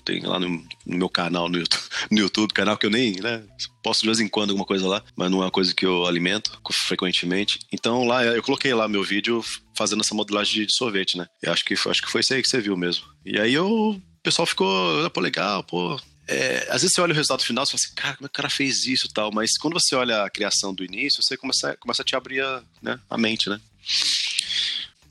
tem lá no, no meu canal no YouTube, [laughs] no YouTube, canal que eu nem, né? Posto de vez em quando alguma coisa lá, mas não é uma coisa que eu alimento frequentemente. Então lá eu coloquei lá meu vídeo fazendo essa modelagem de sorvete, né? E acho que, acho que foi isso aí que você viu mesmo. E aí eu, o pessoal ficou, "Ah, pô, legal, pô. É, às vezes você olha o resultado final e fala assim, cara, como é que o cara fez isso e tal, mas quando você olha a criação do início, você começa, começa a te abrir a, né, a mente, né?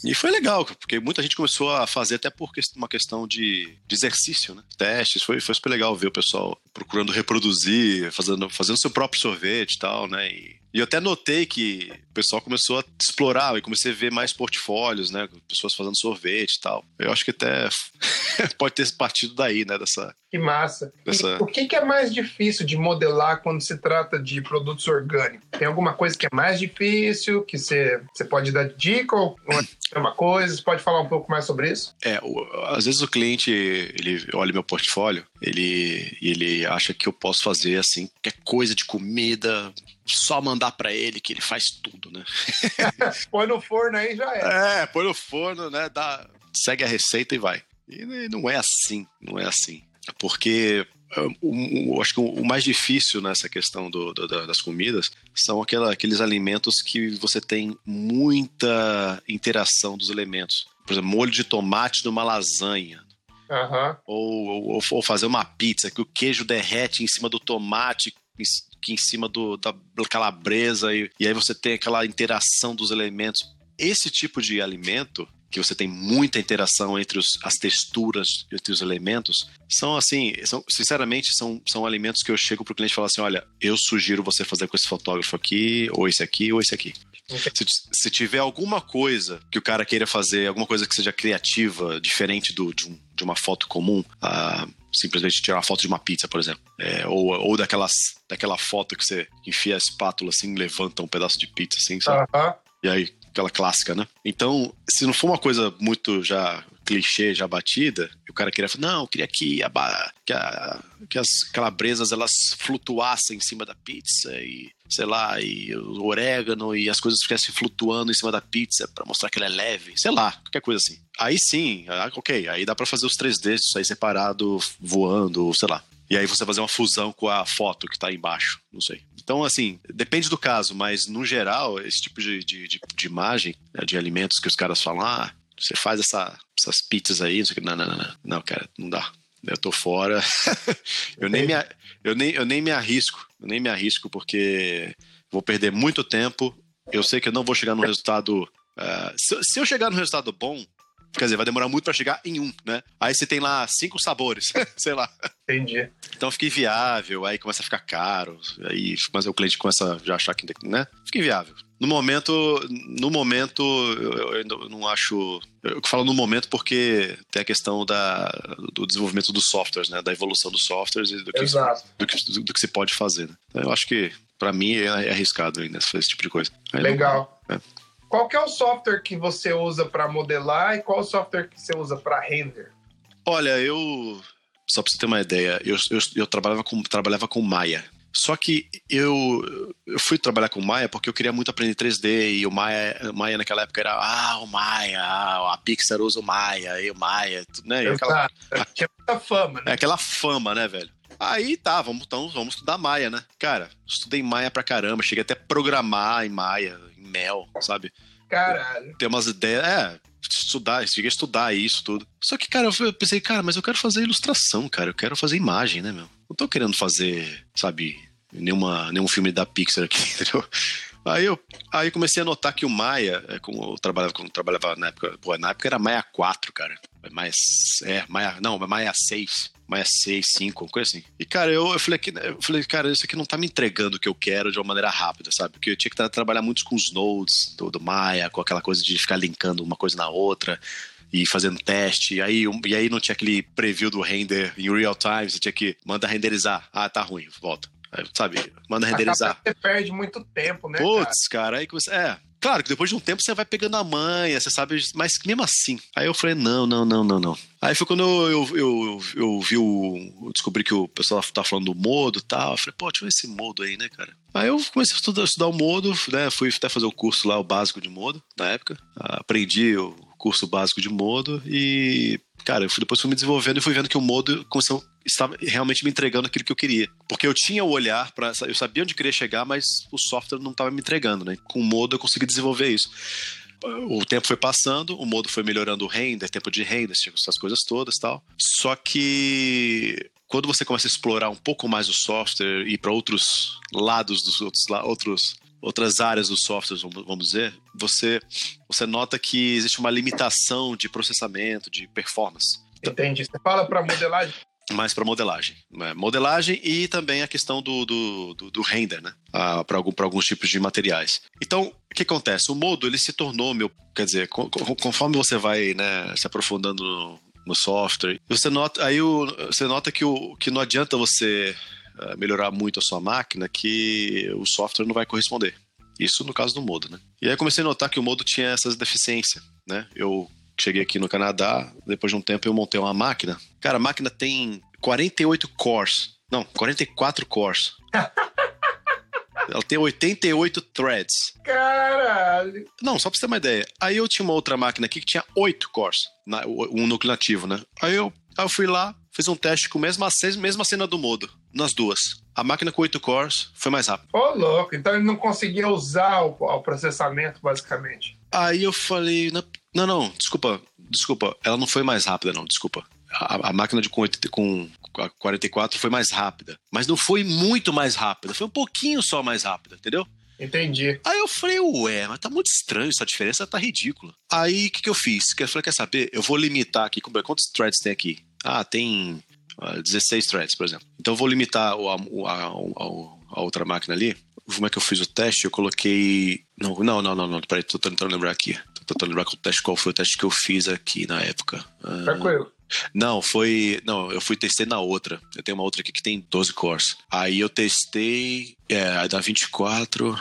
E foi legal, porque muita gente começou a fazer até por uma questão de, de exercício, né? Testes, foi, foi super legal ver o pessoal procurando reproduzir, fazendo, fazendo seu próprio sorvete e tal, né? E, e eu até notei que o pessoal começou a explorar e comecei a ver mais portfólios, né? Pessoas fazendo sorvete e tal. Eu acho que até [laughs] pode ter partido daí, né? Dessa, Que massa. E Essa- O que, que é mais difícil de modelar quando se trata de produtos orgânicos? Tem alguma coisa que é mais difícil, que você, você pode dar dica ou ou é uma coisa? Você pode falar um pouco mais sobre isso? É, o- às vezes o cliente, ele olha meu portfólio Ele, ele acha que eu posso fazer assim, qualquer coisa de comida, só mandar para ele que ele faz tudo, né? [laughs] põe no forno aí já é. É, põe no forno, né? Dá, segue a receita e vai. E não é assim, não é assim. Porque eu acho que o mais difícil nessa questão do, do, das comidas são aquela, aqueles alimentos que você tem muita interação dos elementos. Por exemplo, molho de tomate numa lasanha. Uhum. Ou, ou, ou, fazer uma pizza que o queijo derrete em cima do tomate, que em cima do, da calabresa, e, e aí você tem aquela interação dos elementos. Esse tipo de alimento que você tem muita interação entre os, as texturas, entre os elementos, são assim, são, sinceramente, são, são alimentos que eu chego pro cliente e falo assim, olha, eu sugiro você fazer com esse fotógrafo aqui, ou esse aqui, ou esse aqui. Se, se, tiver alguma coisa que o cara queira fazer, alguma coisa que seja criativa, diferente do, de, um, de uma foto comum, uh, simplesmente tirar uma foto de uma pizza, por exemplo. É, ou ou daquelas, daquela foto que você enfia a espátula assim, levanta um pedaço de pizza, assim, sabe? Uh -huh. E aí aquela clássica, né? Então, se não for uma coisa muito já clichê, já batida, e o cara queria falar, não, eu queria que, a, que, a, que as calabresas elas flutuassem em cima da pizza e sei lá, e o orégano e as coisas ficassem flutuando em cima da pizza para mostrar que ela é leve, sei lá, qualquer coisa assim. Aí sim, ah, ok, aí dá para fazer os 3D, isso aí separado, voando, sei lá. E aí você fazer uma fusão com a foto que tá embaixo, não sei. Então, assim, depende do caso, mas no geral, esse tipo de, de, de, de imagem, né, de alimentos que os caras falam, ah, você faz essa, essas pizzas aí, não, não, não, não, não, cara, não dá. Eu tô fora. [laughs] eu, nem me, eu, nem, eu nem me arrisco, eu nem me arrisco porque vou perder muito tempo. Eu sei que eu não vou chegar no resultado. Uh, se, se eu chegar no resultado bom, Quer dizer, vai demorar muito para chegar em um, né? Aí você tem lá cinco sabores, [laughs] sei lá. Entendi. Então fica inviável, aí começa a ficar caro, aí mas o cliente começa a achar que, né? Fica inviável. No momento, no momento, eu, eu não acho. Eu falo no momento porque tem a questão da, do desenvolvimento dos softwares, né? Da evolução dos softwares e do que, do que, do, do que se pode fazer. Né? Então eu acho que, para mim, é, é arriscado ainda fazer esse tipo de coisa. Aí Legal. Não, é. Qual é o software que você usa para modelar e qual o software que você usa para render? Olha, eu só para você ter uma ideia, eu, eu, eu, trabalhava com trabalhava com Maya. Só que eu, eu fui trabalhar com Maya porque eu queria muito aprender 3D e o Maya, Maya naquela época era ah, o Maya, ah, a Pixar usa o Maya, e o Maya, né? E aquela, Tinha muita fama, né? É aquela fama, né, velho? Aí tá, vamos, então, vamos estudar Maia, né? Cara, estudei Maia pra caramba, cheguei até a programar em Maia, Mel, sabe? Caralho. Tem umas ideias, é, estudar, cheguei a estudar isso tudo. Só que, cara, eu pensei, cara, mas eu quero fazer ilustração, cara, eu quero fazer imagem, né, meu? Não tô querendo fazer, sabe, nenhuma, nenhum filme da Pixar aqui, [laughs] entendeu? Aí eu aí comecei a notar que o Maia, é, como eu trabalhava, como eu trabalhava na época, pô, na época era Maia 4, cara. Maia, é, Maia, não, Maia 6. Maia 6, 5, uma coisa assim. E, cara, eu, eu, falei que, eu falei, cara, isso aqui não tá me entregando o que eu quero de uma maneira rápida, sabe? Porque eu tinha que trabalhar muito com os nodes do, do Maia, com aquela coisa de ficar linkando uma coisa na outra e fazendo teste. E aí, e aí não tinha aquele preview do render em real time, você tinha que mandar renderizar. Ah, tá ruim, volta sabe, manda renderizar. Acaba você perde muito tempo, né? Putz, cara? cara, aí que você. É. Claro que depois de um tempo você vai pegando a manha, você sabe, mas mesmo assim. Aí eu falei, não, não, não, não, não. Aí foi quando eu, eu, eu, eu vi o. Eu descobri que o pessoal tá falando do modo e tal. Eu falei, pô, deixa eu ver esse modo aí, né, cara? Aí eu comecei a estudar, estudar o modo, né? Fui até fazer o curso lá, o básico de modo, na época. Aprendi o curso básico de modo e cara, eu fui, depois fui me desenvolvendo e fui vendo que o modo estava realmente me entregando aquilo que eu queria. Porque eu tinha o olhar para, eu sabia onde queria chegar, mas o software não estava me entregando, né? Com o modo eu consegui desenvolver isso. O tempo foi passando, o modo foi melhorando o render, tempo de render, essas coisas todas tal. Só que quando você começa a explorar um pouco mais o software e para outros lados dos outros, outros outras áreas dos softwares, vamos dizer, você, você nota que existe uma limitação de processamento, de performance. Entendi. Você fala para modelagem? Mais para modelagem. Né? Modelagem e também a questão do, do, do, do render, né? Ah, para algum, alguns tipos de materiais. Então, o que acontece? O modo ele se tornou meu. Quer dizer, conforme você vai né, se aprofundando no, no software, você nota, aí o, você nota que, o, que não adianta você eh, melhorar muito a sua máquina que o software não vai corresponder. Isso no caso do Modo, né? E aí eu comecei a notar que o Modo tinha essas deficiências, né? Eu cheguei aqui no Canadá, depois de um tempo eu montei uma máquina. Cara, a máquina tem 48 cores. Não, 44 cores. [laughs] Ela tem 88 threads. Caralho! Não, só pra você ter uma ideia. Aí eu tinha uma outra máquina aqui que tinha 8 cores, um núcleo nativo, né? Aí eu, aí eu fui lá, fiz um teste com a mesma, mesma cena do modo, nas duas. A máquina com 8 cores foi mais rápida. Ô, louco, então ele não conseguia usar o, o processamento, basicamente. Aí eu falei, não, não, desculpa, desculpa, ela não foi mais rápida, não, desculpa. A, a máquina de com, com 44 foi mais rápida. Mas não foi muito mais rápida, foi um pouquinho só mais rápida, entendeu? Entendi. Aí eu falei, ué, mas tá muito estranho, essa diferença tá ridícula. Aí o que, que eu fiz? Eu falei, quer saber? Eu vou limitar aqui, quantos threads tem aqui? Ah, tem uh, 16 threads, por exemplo. Então eu vou limitar o, a, a, a, outra máquina ali. Como é que eu fiz o teste? Eu coloquei. Não, não, não, não, não. Peraí, tô tentando lembrar aqui. Tô tentando lembrar qual, teste, qual foi o teste que eu fiz aqui na época. Uh... Tranquilo. Não, foi. Não, eu fui testei na outra. Eu tenho uma outra aqui que tem 12 cores. Aí eu testei. É, aí dá 24.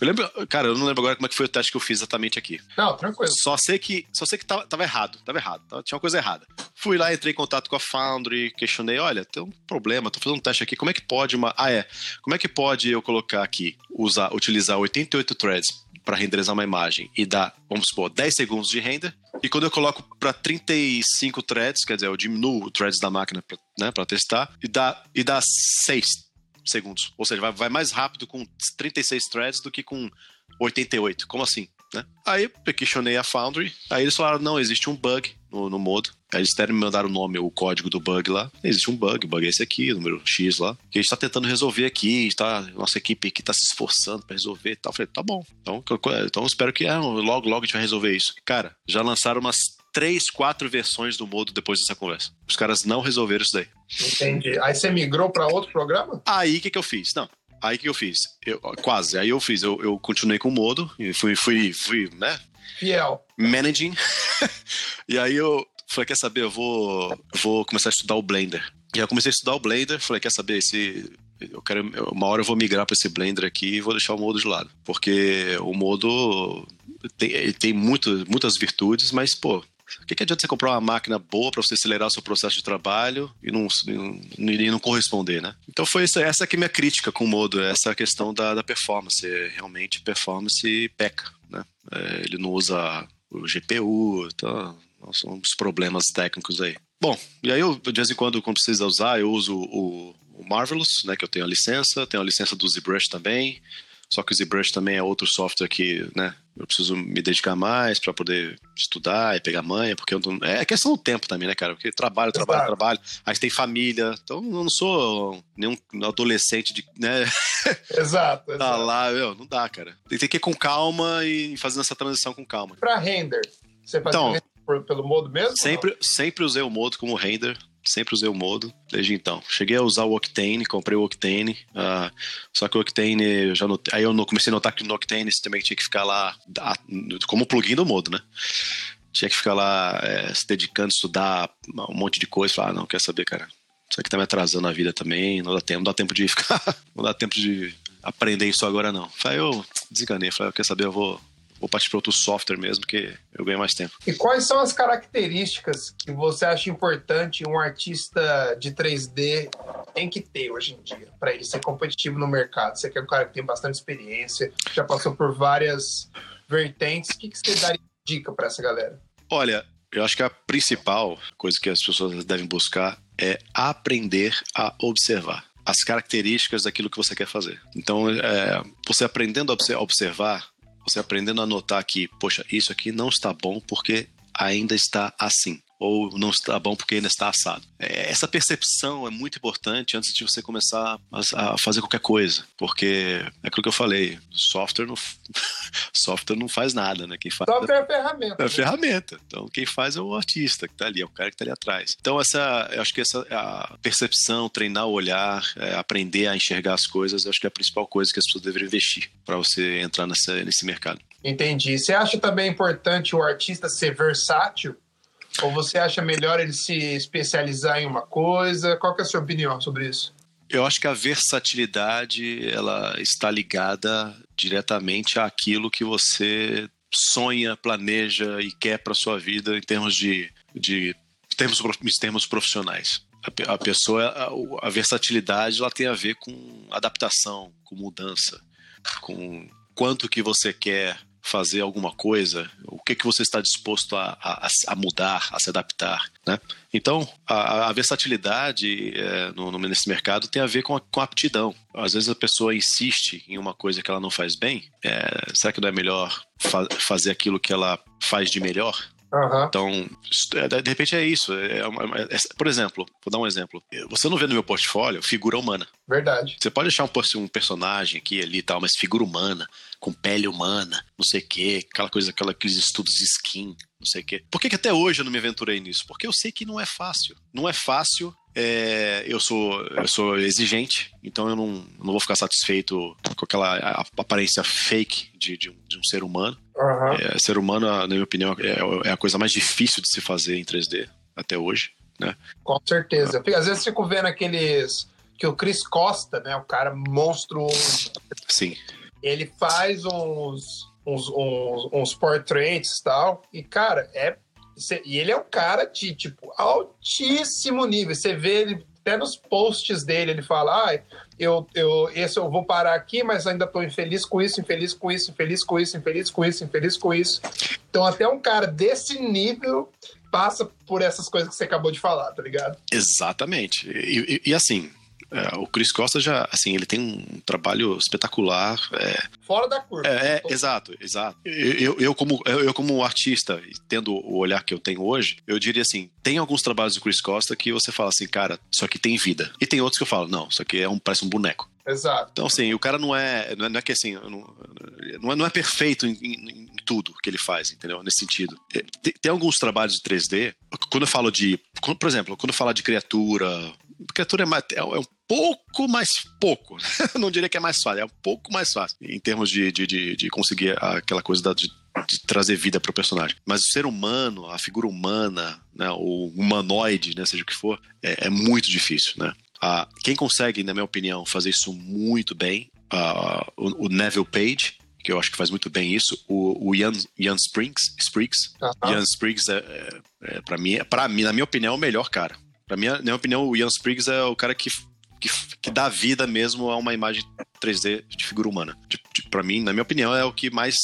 Eu lembro, cara, eu não lembro agora como é que foi o teste que eu fiz exatamente aqui. Não, tranquilo. Só sei que, só sei que tava, tava errado, tava errado, tava, tinha uma coisa errada. Fui lá, entrei em contato com a Foundry, questionei, olha, tem um problema, tô fazendo um teste aqui, como é que pode uma, ah é, como é que pode eu colocar aqui, usar, utilizar 88 threads para renderizar uma imagem e dar, vamos supor, 10 segundos de render. E quando eu coloco para 35 threads, quer dizer, eu diminuo o threads da máquina para né, testar, e dá, e dá 6 segundos. Ou seja, vai, vai mais rápido com 36 threads do que com 88. Como assim? Né? Aí eu questionei a Foundry, aí eles falaram, não, existe um bug no, no modo. Aí eles até me mandaram o nome, o código do bug lá. Existe um bug, o bug é esse aqui, o número X lá, que a gente tá tentando resolver aqui, tá, nossa equipe aqui tá se esforçando para resolver e tal. Eu falei, tá bom. Então, então espero que é, logo, logo a gente vai resolver isso. Cara, já lançaram umas três, quatro versões do modo depois dessa conversa. Os caras não resolveram isso daí. Entendi. Aí você migrou para outro programa? Aí o que, que eu fiz? Não, Aí que eu fiz? Eu, quase. Aí eu fiz, eu, eu continuei com o modo, e fui, fui, fui, né? Fiel. Managing. [laughs] e aí eu falei, quer saber, eu vou, vou começar a estudar o Blender. E eu comecei a estudar o Blender, falei, quer saber, esse, eu quero, uma hora eu vou migrar para esse Blender aqui e vou deixar o modo de lado. Porque o modo tem, tem muito, muitas virtudes, mas, pô, o que, que adianta você comprar uma máquina boa para você acelerar o seu processo de trabalho e não, e não corresponder, né? Então foi isso, essa que é minha crítica com o modo, essa questão da, da performance. Realmente, performance peca, né? É, ele não usa o GPU, então são uns problemas técnicos aí. Bom, e aí eu, de vez em quando, quando precisa usar, eu uso o, o Marvelous, né, que eu tenho a licença, tenho a licença do ZBrush também, só que o ZBrush também é outro software que, né, eu preciso me dedicar mais para poder estudar e pegar manha, porque eu não... é questão do tempo também, né, cara? Porque trabalho, trabalho, Exato. trabalho, aí tem família, então eu não sou nenhum adolescente de, né? [laughs] Exato. tá exato. lá, meu, não dá, cara. Tem que ir com calma e fazendo essa transição com calma. Para render, você faz então, pelo modo mesmo? Sempre, sempre usei o modo como render sempre usei o modo desde então. Cheguei a usar o Octane, comprei o Octane, uh, só que o Octane, já notei, aí eu comecei a notar que no Octane você também tinha que ficar lá, como plugin do modo, né? Tinha que ficar lá é, se dedicando, estudar um monte de coisa. Falar, ah, não, quer saber, cara? Isso aqui tá me atrasando a vida também, não dá tempo, não dá tempo de [laughs] ficar, não dá tempo de aprender isso agora não. Falei, eu desenganei, falei, quer saber, eu vou vou partir para outro software mesmo, que eu ganho mais tempo. E quais são as características que você acha importante um artista de 3D tem que ter hoje em dia para ele ser competitivo no mercado? Você quer um cara que tem bastante experiência, já passou por várias vertentes, o que, que você daria dica para essa galera? Olha, eu acho que a principal coisa que as pessoas devem buscar é aprender a observar as características daquilo que você quer fazer. Então, é, você aprendendo a observar, você aprendendo a notar que, poxa, isso aqui não está bom porque ainda está assim ou não está bom porque ainda está assado. É, essa percepção é muito importante antes de você começar a fazer qualquer coisa, porque é aquilo que eu falei, software não, [laughs] software não faz nada, né? Quem faz software é ferramenta. É né? ferramenta. Então quem faz é o artista que está ali, é o cara que está ali atrás. Então essa, eu acho que essa a percepção, treinar o olhar, é, aprender a enxergar as coisas, eu acho que é a principal coisa que as pessoas deveriam investir para você entrar nessa, nesse mercado. Entendi. Você acha também importante o artista ser versátil? Ou você acha melhor ele se especializar em uma coisa? Qual é a sua opinião sobre isso? Eu acho que a versatilidade ela está ligada diretamente àquilo que você sonha, planeja e quer para sua vida em termos de, de termos, termos profissionais. a, a pessoa, a, a, versatilidade, ela tem a ver com adaptação, com mudança, com quanto que você quer fazer alguma coisa, o que, que você está disposto a, a, a mudar, a se adaptar, né? Então, a, a versatilidade é, no, no, nesse mercado tem a ver com a, com aptidão. Às vezes a pessoa insiste em uma coisa que ela não faz bem, é, será que não é melhor fa fazer aquilo que ela faz de melhor? Uhum. Então, é, de repente é isso. É uma, é, é, por exemplo, vou dar um exemplo. Você não vê no meu portfólio figura humana. Verdade. Você pode achar um, um personagem aqui ali e tal, mas figura humana, com pele humana, não sei o quê, aquela coisa, aquela, aqueles estudos de skin, não sei o quê. Por que, que até hoje eu não me aventurei nisso? Porque eu sei que não é fácil. Não é fácil é, eu sou eu sou exigente, então eu não, não vou ficar satisfeito com aquela aparência fake de, de, um, de um ser humano. Uhum. É, ser humano, na minha opinião, é, é, a coisa mais difícil de se fazer em 3D até hoje, né? Com certeza. Às vezes fico vendo aqueles que o Chris Costa, né, o cara monstruoso. Sim. Ele faz uns uns, uns, uns portraits e tal, e cara, é e ele é um cara de, tipo, altíssimo nível. Você vê ele até nos posts dele, ele fala: ah, eu, eu, esse eu vou parar aqui, mas ainda estou infeliz com isso, infeliz com isso, infeliz com isso, infeliz com isso, infeliz com isso. Então, até um cara desse nível passa por essas coisas que você acabou de falar, tá ligado? Exatamente. E, e, e assim, é, o Chris Costa já, assim, ele tem um trabalho espetacular. É, Fora da curva. É, é exato, exato. Eu, eu, como, eu, como artista, tendo o olhar que eu tenho hoje, eu diria assim: tem alguns trabalhos do Chris Costa que você fala assim, cara, isso aqui tem vida. E tem outros que eu falo, não, isso aqui é um, parece um boneco. Exato. Então, assim, o cara não é. Não é, não é que assim. Não, não, é, não é perfeito em, em, em, tudo que ele faz, entendeu? Nesse sentido. Tem, tem, alguns trabalhos de 3D. Quando eu falo de. Por exemplo, quando eu falo de criatura. Criatura é, é, é um pouco mais pouco. [laughs] não diria que é mais fácil, é um pouco mais fácil em termos de, de, de, de conseguir aquela coisa da, de, de trazer vida para o personagem. Mas o ser humano, a figura humana, né, o humanoide, né, seja o que for, é, é muito difícil, né? Ah, quem consegue, na minha opinião, fazer isso muito bem, ah, o, o, Neville Page, que eu acho que faz muito bem isso, o, o Ian, Ian Spriggs, Spriggs. Ian Spriggs é, é, é para mim, para mim, na minha opinião, é o melhor cara. Para mim, na minha opinião, o Ian Spriggs é o cara que que, que dá vida mesmo a uma imagem 3D de figura humana. Para mim, na minha opinião, é o que mais.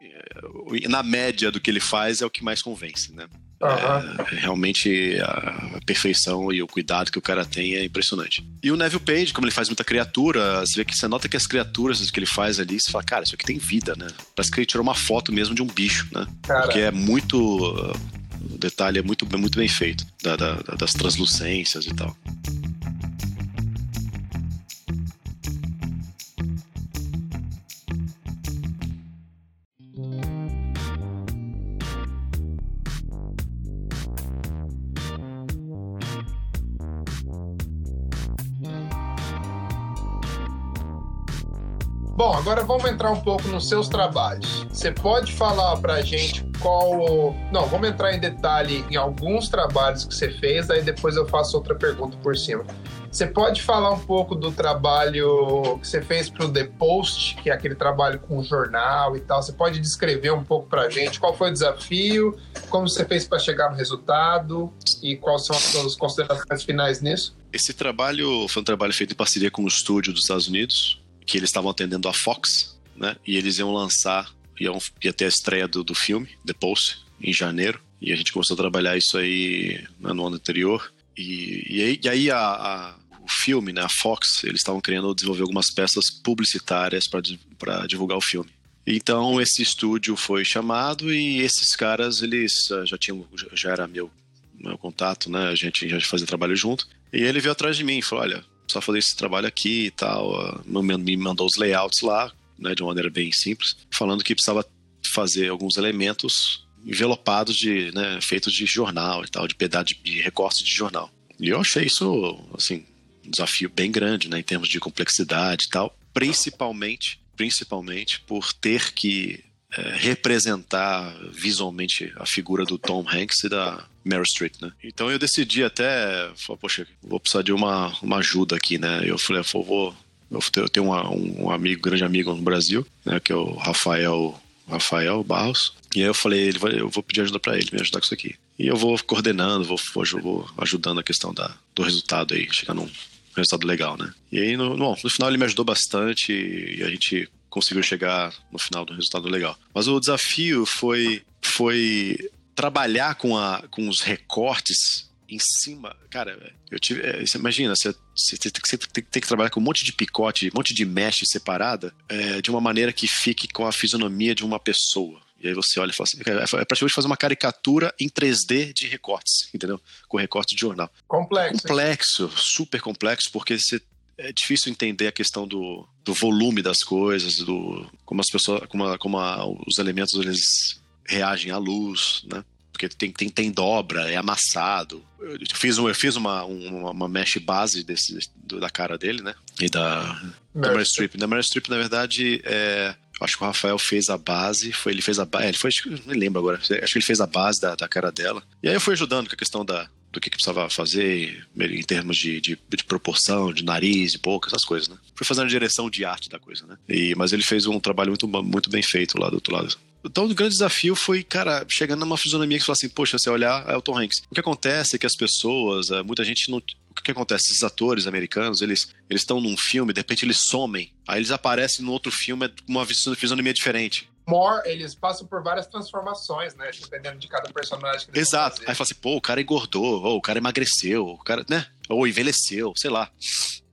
É, na média do que ele faz, é o que mais convence, né? Uhum. É, realmente a perfeição e o cuidado que o cara tem é impressionante. E o Neville Page, como ele faz muita criatura, você vê que você nota que as criaturas que ele faz ali, você fala, cara, isso aqui tem vida, né? Parece que ele tirou uma foto mesmo de um bicho, né? Cara. Porque é muito. O detalhe é muito, muito bem feito, da, da, das translucências e tal. Bom, agora vamos entrar um pouco nos seus trabalhos. Você pode falar pra gente qual. Não, vamos entrar em detalhe em alguns trabalhos que você fez, aí depois eu faço outra pergunta por cima. Você pode falar um pouco do trabalho que você fez para o The Post, que é aquele trabalho com jornal e tal. Você pode descrever um pouco para a gente qual foi o desafio, como você fez para chegar no resultado e quais são as suas considerações finais nisso? Esse trabalho foi um trabalho feito em parceria com o estúdio dos Estados Unidos, que eles estavam atendendo a Fox, né? E eles iam lançar, iam, ia ter a estreia do, do filme, The Post, em janeiro. E a gente começou a trabalhar isso aí né, no ano anterior. E, e aí, e aí a, a, o filme, né, a Fox, eles estavam querendo desenvolver algumas peças publicitárias para divulgar o filme. Então esse estúdio foi chamado e esses caras, eles ah, já tinham, já era meu, meu contato, né? A gente já fazia trabalho junto. E ele veio atrás de mim e falou: olha, só fazer esse trabalho aqui e tal. Me mandou os layouts lá, né, de uma maneira bem simples, falando que precisava fazer alguns elementos envelopados de, né, feitos de jornal e tal, de pedaço de recorte de jornal. E eu achei isso, assim, um desafio bem grande, né, em termos de complexidade e tal, principalmente, principalmente por ter que é, representar visualmente a figura do Tom Hanks e da Meryl Streep, né? Então eu decidi até, falei, poxa, vou precisar de uma, uma ajuda aqui, né? Eu falei, vou, eu tenho uma, um amigo, grande amigo no Brasil, né, que é o Rafael Rafael Barros. E aí eu falei, ele vai, eu vou pedir ajuda para ele, me ajudar com isso aqui. E eu vou coordenando, vou, vou ajudando a questão da, do resultado aí, chegar num resultado legal, né? E aí, no, no, no final, ele me ajudou bastante e a gente conseguiu chegar no final do resultado legal. Mas o desafio foi, foi trabalhar com, a, com os recortes em cima. Cara, eu tive. É, você imagina, você, você, tem, você tem, tem, que trabalhar com um monte de picote, um monte de mesh separada, é, de uma maneira que fique com a fisionomia de uma pessoa. E aí você olha e fala assim, é, é praticamente fazer uma caricatura em 3D de recortes, entendeu? Com recorte de jornal. Complexo. Complexo, super complexo, porque você é difícil entender a questão do, do volume das coisas, do como as pessoas, como, a, como a, os elementos eles reagem à luz, né? Porque tem, tem, tem dobra, é amassado. Eu fiz, eu fiz uma, uma, uma mesh base desse, da cara dele, né? E da, da Meryl Streep. Meryl Streep, na verdade, é, acho que o Rafael fez a base, foi ele fez a base, é, ele foi, não lembro agora, acho que ele fez a base da, da cara dela. E aí eu fui ajudando com a questão da, do que, que precisava fazer em termos de, de, de, proporção, de nariz, de boca, essas coisas, né? Fui fazendo a direção de arte da coisa, né? E, mas ele fez um trabalho muito, muito bem feito lá do outro lado. Então, o grande desafio foi, cara, chegando numa fisionomia que você fala assim, poxa, você olhar Elton Hanks. O que acontece é que as pessoas, eh, muita gente não. O que acontece? Esses atores americanos, eles eles estão num filme, de repente eles somem. Aí eles aparecem no outro filme com uma fisionomia diferente. More, eles passam por várias transformações, né? Dependendo de cada personagem que eles Exato. Aí fala assim, pô, o cara engordou, ou o cara emagreceu, o cara, né? Ou envelheceu, sei lá.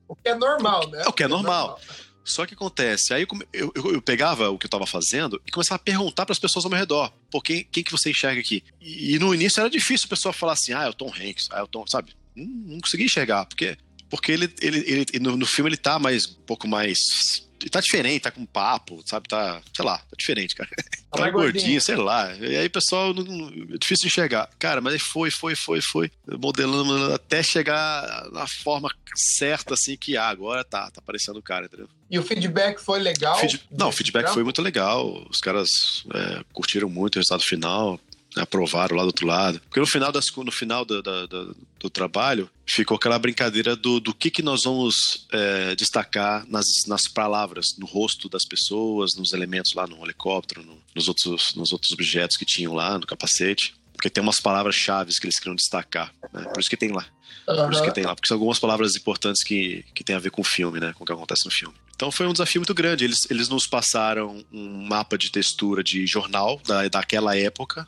O que é normal, né? É o que é normal. Só que acontece, aí eu, eu, eu, pegava o que eu tava fazendo e começava a perguntar para as pessoas ao meu redor, pô, quem, quem que você enxerga aqui? E, e, no início era difícil a pessoa falar assim, ah, é o Tom Hanks, ah, é o Tom, sabe? Não, não conseguia enxergar, porque, porque ele, ele, ele no, no filme ele tá mais, um pouco mais tá diferente, tá com papo, sabe? Tá, sei lá, tá diferente, cara. [laughs] Tá, tá gordinho, gordinho, sei lá. E aí, pessoal, não, é difícil de enxergar. Cara, mas aí foi, foi, foi, foi, modelando até chegar na forma certa, assim, que ah, agora tá, tá aparecendo o cara, entendeu? E o feedback foi legal? Feed... Não, o feedback foi muito legal. Os caras é, curtiram muito o resultado final aprovaram lá do outro lado. Porque no final, das, no final do, trabalho, ficou aquela brincadeira do, do que, que nós vamos é, destacar nas, nas palavras, no rosto das pessoas, nos elementos lá no helicóptero, no, nos, outros, nos outros objetos que tinham lá no capacete. Porque tem umas palavras-chave que eles queriam destacar. Né? Por isso que tem lá. Uhum. Por isso que tem lá. Porque são algumas palavras importantes que, que tem a ver com o filme, né? Com o que acontece no filme. Então foi um desafio muito grande. Eles, eles nos passaram um mapa de textura de jornal da, daquela época,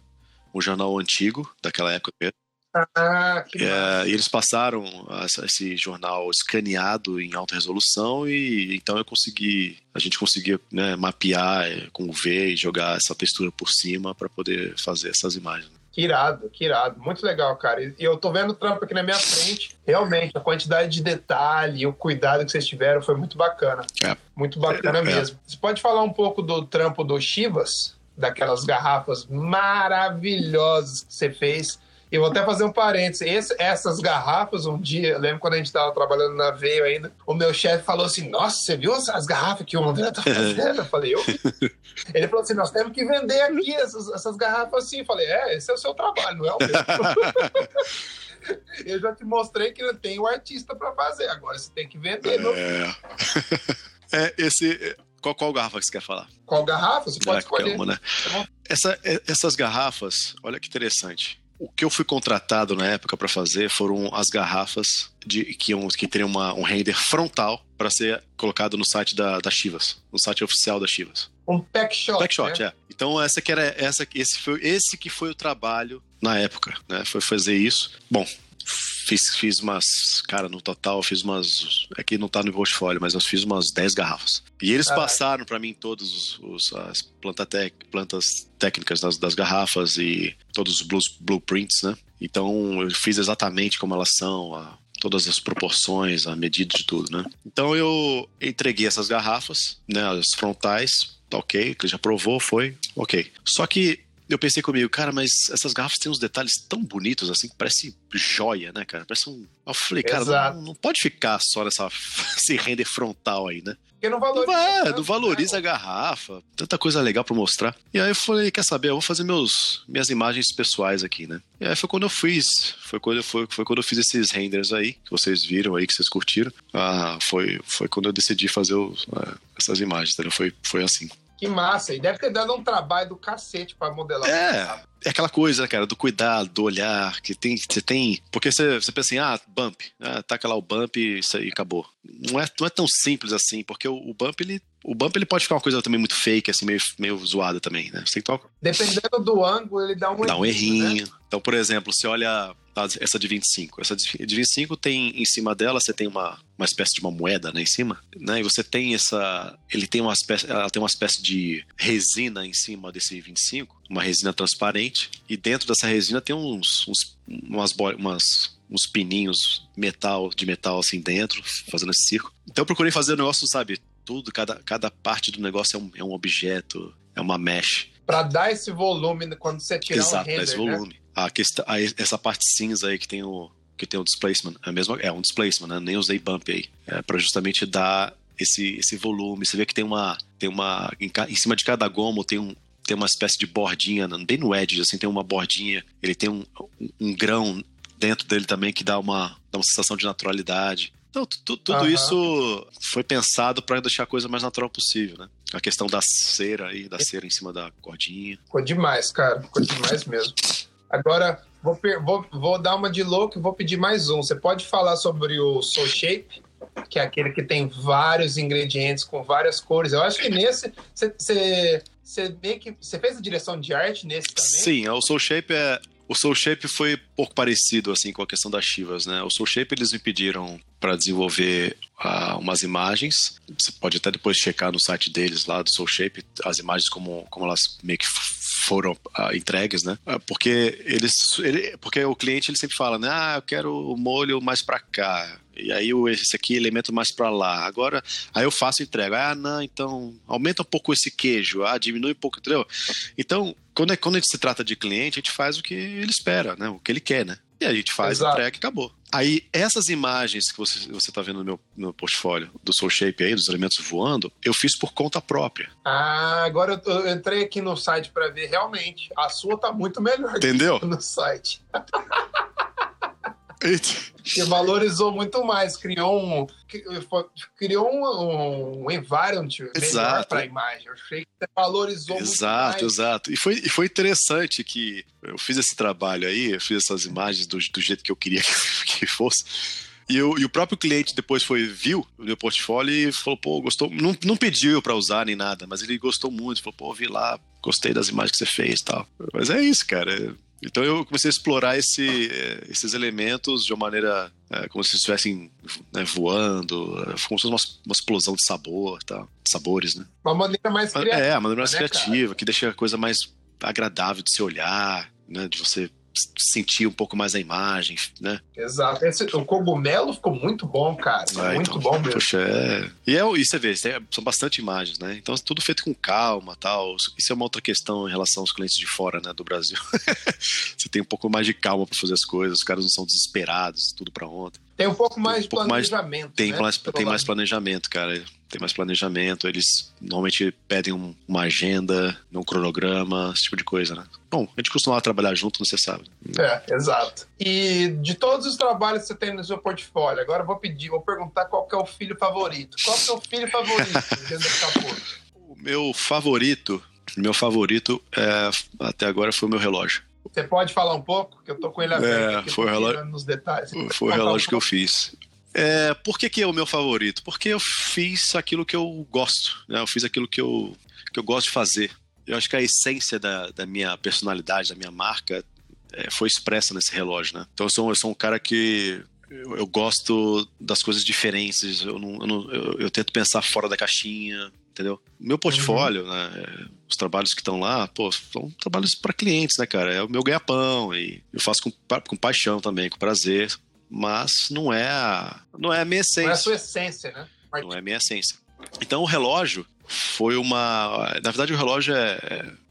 um jornal antigo, daquela época mesmo. Ah, é, e eles passaram esse jornal escaneado em alta resolução e então eu consegui, a gente conseguia né, mapear é, com o V e jogar essa textura por cima para poder fazer essas imagens. Que irado, que irado. Muito legal, cara. E eu tô vendo o trampo aqui na minha frente. Realmente, a quantidade de detalhe, o cuidado que vocês tiveram foi muito bacana. É. Muito bacana é, mesmo. Você pode falar um pouco do trampo do Chivas? Daquelas garrafas maravilhosas que você fez. E vou até fazer um parênteses. Esse, essas garrafas, um dia, eu lembro quando a gente estava trabalhando na Veio ainda, o meu chefe falou assim: Nossa, você viu as garrafas que o André tá fazendo? Eu falei, eu. [laughs] Ele falou assim: Nós temos que vender aqui essas, essas garrafas assim. Eu falei, é, esse é o seu trabalho, não é o meu. [laughs] eu já te mostrei que tem o artista para fazer, agora você tem que vender. É. [laughs] é, esse qual, qual garrafa que você quer falar? Qual garrafa? Você pode ah, escolher. Calma, né? Tá Essa, essas garrafas, olha que interessante. O que eu fui contratado na época para fazer foram as garrafas de, que, um, que teriam uma, um render frontal para ser colocado no site da, da Chivas, no site oficial da Chivas. Um pack shot. Pack shot, né? é. Então essa que era essa, esse foi esse que foi o trabalho na época, né? Foi fazer isso. Bom, Fiz, fiz umas. Cara, no total, fiz umas. Aqui não tá no portfólio, mas eu fiz umas 10 garrafas. E eles Caraca. passaram para mim todas os, os, as planta tec, plantas técnicas das, das garrafas e todos os blues, blueprints, né? Então eu fiz exatamente como elas são, a, todas as proporções, a medida de tudo, né? Então eu entreguei essas garrafas, né? As frontais, tá ok, que já provou, foi ok. Só que eu pensei comigo, cara, mas essas garrafas têm uns detalhes tão bonitos assim, que parece joia, né, cara? Parece um. Eu falei, cara, não, não, pode ficar só nessa [laughs] esse render frontal aí, né? Porque não valoriza. Não, é, não valoriza né? a garrafa, tanta coisa legal para mostrar. E aí eu falei, quer saber, eu vou fazer meus, minhas imagens pessoais aqui, né? E aí foi quando eu fiz, foi quando, foi, foi quando eu fiz esses renders aí, que vocês viram aí, que vocês curtiram. Ah, foi, foi quando eu decidi fazer os, ah, essas imagens, entendeu? Foi, foi assim. Que massa. E deve ter dado um trabalho do cacete pra modelar. É, é aquela coisa, né, cara, do cuidado, do olhar, que tem, você tem. Porque você, você pensa assim, ah, bump, ah, taca lá o bump e isso aí acabou. Não é, não é tão simples assim, porque o, o bump, ele. O bump ele pode ficar uma coisa também muito fake, assim, meio, meio zoada também, né? Você tem que tomar... Dependendo do ângulo, ele dá um Dá um errinho, né? Então, por exemplo, você olha tá, essa de 25. Essa de 25 tem em cima dela, você tem uma, uma espécie de uma moeda né, em cima, né? E você tem essa. Ele tem uma espécie. Ela tem uma espécie de resina em cima desse 25, uma resina transparente. E dentro dessa resina tem uns, uns umas, umas uns pininhos metal de metal assim dentro, fazendo esse círculo. Então eu procurei fazer o negócio, sabe, tudo, cada, cada parte do negócio é um, é um objeto, é uma mesh. Pra dar esse volume quando você tirar Exato, o render, esse né? volume. A questão, a- essa parte cinza aí que tem o que tem o displacement, é mesmo é um displacement, né? Nem usei bump aí, é para justamente dar esse esse volume. Você vê que tem uma tem uma em, em cima de cada gomo tem um tem uma espécie de bordinha, né? bem no edge, assim, tem uma bordinha. Ele tem um, um, um grão dentro dele também que dá uma, dá uma sensação de naturalidade. Então, tu- tu- tudo isso foi pensado para deixar a coisa mais natural possível, né? A questão da cera aí, da cera em cima da cordinha. Ficou demais, cara. Ficou demais mesmo. Agora, vou, vou, vou dar uma de louco e vou pedir mais um. Você pode falar sobre o Soul Shape, que é aquele que tem vários ingredientes com várias cores. Eu acho que nesse você, você, você meio que você fez a direção de arte nesse também. Sim, o Soul Shape é. O Soul Shape foi pouco parecido assim com a questão das Chivas, né? O Soul Shape eles me pediram para desenvolver ah, umas imagens. Você pode até depois checar no site deles lá do Soul Shape as imagens como, como elas meio que foram ah, entregues, né? Ah, Porque eles, ele, porque o cliente ele sempre fala, né? Ah, eu quero o molho mais para cá. E aí esse aqui elemento mais para lá. Agora, aí eu faço e entrego. Ah, não, então aumenta um pouco esse queijo. Ah, diminui um pouco, entendeu? Então, quando, é, quando a gente se trata de cliente, a gente faz o que ele espera, né? O que ele quer, né? E aí a gente faz, Exato. entrega e acabou. Aí, essas imagens que você, você tá vendo no meu, no meu portfólio do Soul Shape aí, dos elementos voando, eu fiz por conta própria. Ah, agora eu, eu entrei aqui no site para ver realmente. A sua tá muito melhor Entendeu? que no site. [laughs] que valorizou muito mais, criou um criou um, um environment melhor para a imagem. Eu achei que valorizou Exato, muito mais. exato. E foi, e foi interessante que eu fiz esse trabalho aí, eu fiz essas imagens do, do jeito que eu queria [laughs] que, fosse. E, eu- e o próprio cliente depois foi, viu o meu portfólio e falou, pô, gostou. Não, não pediu pra usar nem nada, mas ele gostou muito. Falou, pô, vi lá, gostei das imagens que você fez e tal. Mas é isso, cara. Então eu comecei a explorar esse, eh, esses elementos de uma maneira eh, como se estivessem né, voando, eh, como se fosse uma, uma explosão de sabor, tá? de sabores, né? Uma maneira mais criativa. É, a maneira mais né, criativa, que deixa a coisa mais agradável de se olhar, né? De você sentir um pouco mais a imagem, né? Exato. Esse, o cogumelo ficou muito bom, cara. Ah, muito então, bom mesmo. Poxa, é... E, é, e você vê, é- são bastante imagens, né? Então, tudo feito com calma tal. Isso é uma outra questão em relação aos clientes de fora, né? Do Brasil. [laughs] você tem um pouco mais de calma para fazer as coisas, os caras não são desesperados, tudo para ontem. Tem um pouco mais um pouco mais- planejamento. Tem, né? mais, tem mais planejamento, cara. Tem mais planejamento. Eles normalmente pedem um- uma agenda, um cronograma, esse tipo de coisa, né? Bom, a gente costumava trabalhar junto, você sabe. É, exato. E de todos os trabalhos que você tem no seu portfólio, agora eu vou pedir, vou perguntar qual que é o filho favorito. Qual é o seu filho favorito [laughs] Caputo? O meu favorito, meu favorito é, até agora foi o meu relógio. Você pode falar um pouco? Que eu tô com ele aberto É, foi relógio- nos detalhes. Foi o relógio que falar eu fiz. É, por que, que é o meu favorito? Porque eu fiz aquilo que eu gosto, né? Eu fiz aquilo que eu, que eu gosto de fazer. Eu acho que a essência da, da minha personalidade, da minha marca, é, foi expressa nesse relógio, né? Então eu sou, eu sou um cara que eu, eu gosto das coisas diferentes. Eu, não, eu, não- eu- eu tento pensar fora da caixinha, entendeu? Meu portfólio, né? é, Os trabalhos que estão lá, pô, são trabalhos para clientes, né, cara? É o meu ganha-pão e eu faço com, com paixão também, com prazer. Mas não é a, não é a minha Não é a essência. sua essência, né? Não é a minha essência. Então o relógio foi uma. Na verdade, o relógio é,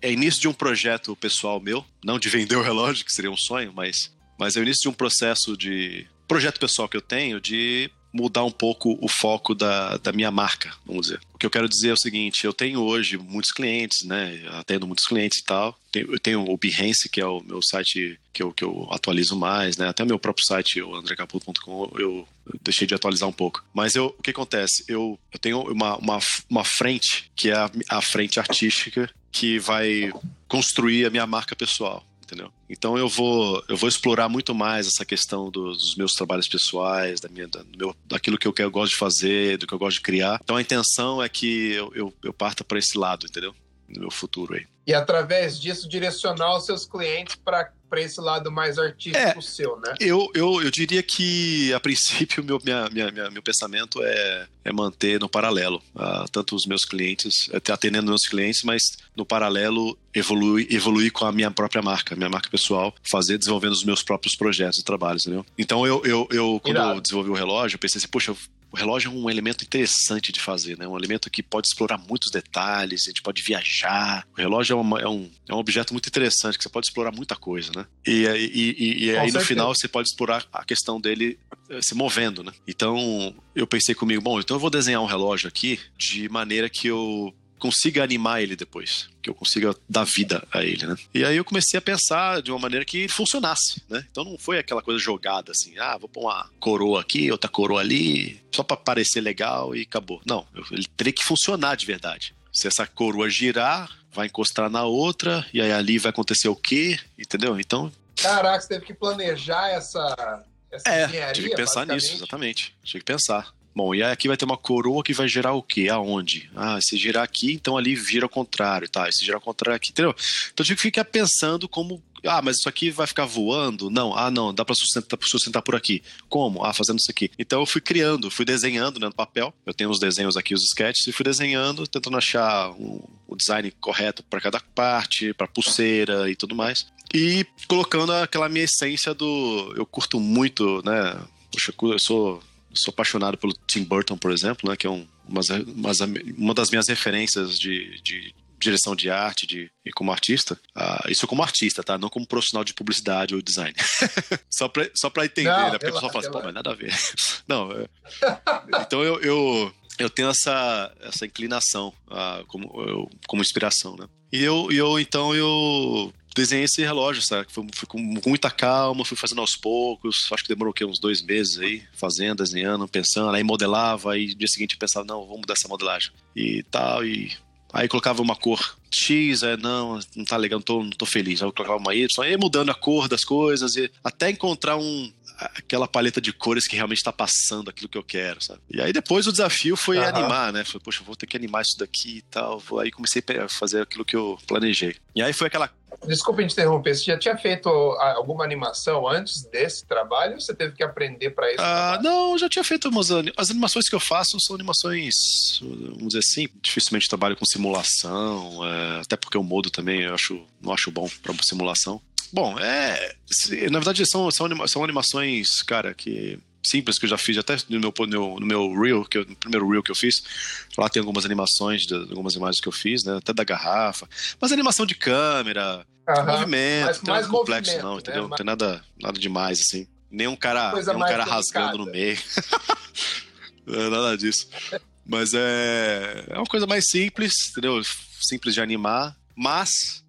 é, é início de um projeto pessoal meu, não de vender o relógio, que seria um sonho, mas, mas é o início de um processo de. projeto pessoal que eu tenho de mudar um pouco o foco da, da minha marca, vamos dizer. O que eu quero dizer é o seguinte: eu tenho hoje muitos clientes, né? Atendo muitos clientes e tal. eu tenho o Behance, que é o meu site que eu, que eu atualizo mais, né? Até o meu próprio site, o andrecaputo.com, eu deixei de atualizar um pouco. Mas eu, o que acontece? Eu, eu tenho uma, uma, uma frente, que é a, a frente artística, que vai construir a minha marca pessoal entendeu? Então eu vou eu vou explorar muito mais essa questão dos, dos meus trabalhos pessoais, da minha, da, meu, daquilo que eu, que eu gosto de fazer, do que eu gosto de criar. Então a intenção é que eu, eu, eu parta para esse lado, entendeu? No meu futuro aí. E através disso direcionar os seus clientes para para esse lado mais artístico é, seu, né? Eu, eu, eu diria que, a princípio, [laughs] meu, minha, minha, minha, meu pensamento é, é manter no paralelo. Uh, tanto os meus clientes, atendendo meus clientes, mas no paralelo evoluir, evoluir com a minha própria marca, minha marca pessoal, fazer, desenvolvendo os meus próprios projetos e trabalhos, entendeu? Então, eu, eu, eu quando Irado. eu desenvolvi o relógio, eu pensei assim, poxa, o relógio é um elemento interessante de fazer, né? Um elemento que pode explorar muitos detalhes, a gente pode viajar. O relógio é, uma, é, um, é um objeto muito interessante, que você pode explorar muita coisa, né? E, e, e, e aí, no final, você pode explorar a questão dele eh, se movendo, né? Então, eu pensei comigo, bom, então eu vou desenhar um relógio aqui de maneira que eu consiga animar ele depois, que eu consiga dar vida a ele, né? E aí eu comecei a pensar de uma maneira que funcionasse, né? Então não foi aquela coisa jogada assim, ah, vou pôr uma coroa aqui, outra coroa ali, só para parecer legal e acabou. Não, ele teria que funcionar de verdade. Se essa coroa girar, vai encostar na outra e aí ali vai acontecer o quê? Entendeu? Então, Caraca, você teve que planejar essa essa é, tive que pensar nisso, exatamente. Tive que pensar. Bom, e aqui vai ter uma coroa que vai girar o quê? Aonde? Ah, se girar aqui, então ali vira ao contrário, tá? Se girar ao contrário aqui, entendeu? Então eu tive que ficar pensando como. Ah, mas isso aqui vai ficar voando? Não, ah, não, dá pra sustentar, sustentar por aqui. Como? Ah, fazendo isso aqui. Então eu fui criando, fui desenhando né, no papel. Eu tenho os desenhos aqui, os sketches, e fui desenhando, tentando achar um, o design correto para cada parte, para pulseira e tudo mais. E colocando aquela minha essência do. Eu curto muito, né? Poxa, eu sou sou apaixonado pelo Tim Burton, por exemplo, né, que é um, uma, uma das minhas referências de, de direção de arte de, e como artista. Uh, isso como artista, tá? Não como profissional de publicidade ou design. [laughs] só, pra, só pra entender, não, né? Porque o pessoal fala assim, pô, mas nada a ver. não, é... então eu, eu, eu tenho essa, essa inclinação uh, como, eu, como inspiração, né? E eu, eu então, eu desenhei esse relógio, sabe? Fui, fui, com muita calma, fui fazendo aos poucos. Acho que demorou uns dois meses aí, fazendo, desenhando, pensando. Aí modelava, aí no dia seguinte pensava, não, vamos mudar essa modelagem. E tal, e aí colocava uma cor X, é, não, não tá legal, não tô, não tô feliz. Aí eu colocava uma Y, aí mudando a cor das coisas, e até encontrar um, aquela paleta de cores que realmente está passando aquilo que eu quero, sabe? E aí depois o desafio foi uhum. animar, né? Falei, poxa, vou ter que animar isso daqui e tal. Aí comecei a fazer aquilo que eu planejei. E aí foi aquela Desculpa interromper, você já tinha feito alguma animação antes desse trabalho ou você teve que aprender para isso? Ah, não, já tinha feito umas As animações que eu faço são animações, vamos dizer assim, dificilmente trabalho com simulação, é, até porque o modo também eu acho, não acho bom para simulação. Bom, é. Na verdade, são, são, anima, são animações, cara, que simples que eu já fiz até no meu, no, no meu reel, que eu, no primeiro reel que eu fiz. Lá tem algumas animações de algumas imagens que eu fiz, né? Até da garrafa. Mas animação de câmera, movimento, não tem nada complexo, não, entendeu? Né? Não tem nada, nada demais, assim. Nem um cara, nem um cara rasgando no meio. [laughs] é, nada disso. Mas é, é uma coisa mais simples, entendeu? Simples de animar, mas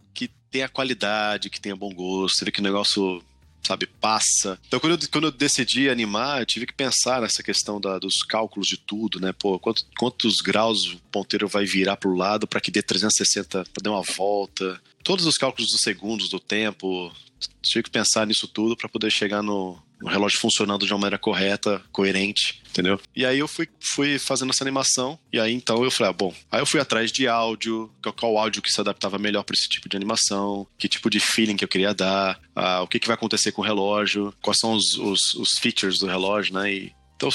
tenha qualidade, que tenha bom gosto, que o negócio sabe, passa. Então, quando eu, quando eu decidi animar, eu tive que pensar nessa questão da, dos cálculos de tudo, né? Pô, quanto, quantos graus o ponteiro vai virar para o lado para que dê 360, para dar uma volta. Todos os cálculos dos segundos, do tempo. Tive que pensar nisso tudo para poder chegar no, o relógio funcionando de uma maneira correta, coerente, entendeu? E aí eu fui, fui fazendo essa animação, e aí então eu falei, ah, bom, aí eu fui atrás de áudio, qual áudio que se adaptava melhor para esse tipo de animação, que tipo de feeling que eu queria dar, ah, o que, que vai acontecer com o relógio, quais são os, os, os features do relógio, né? E, então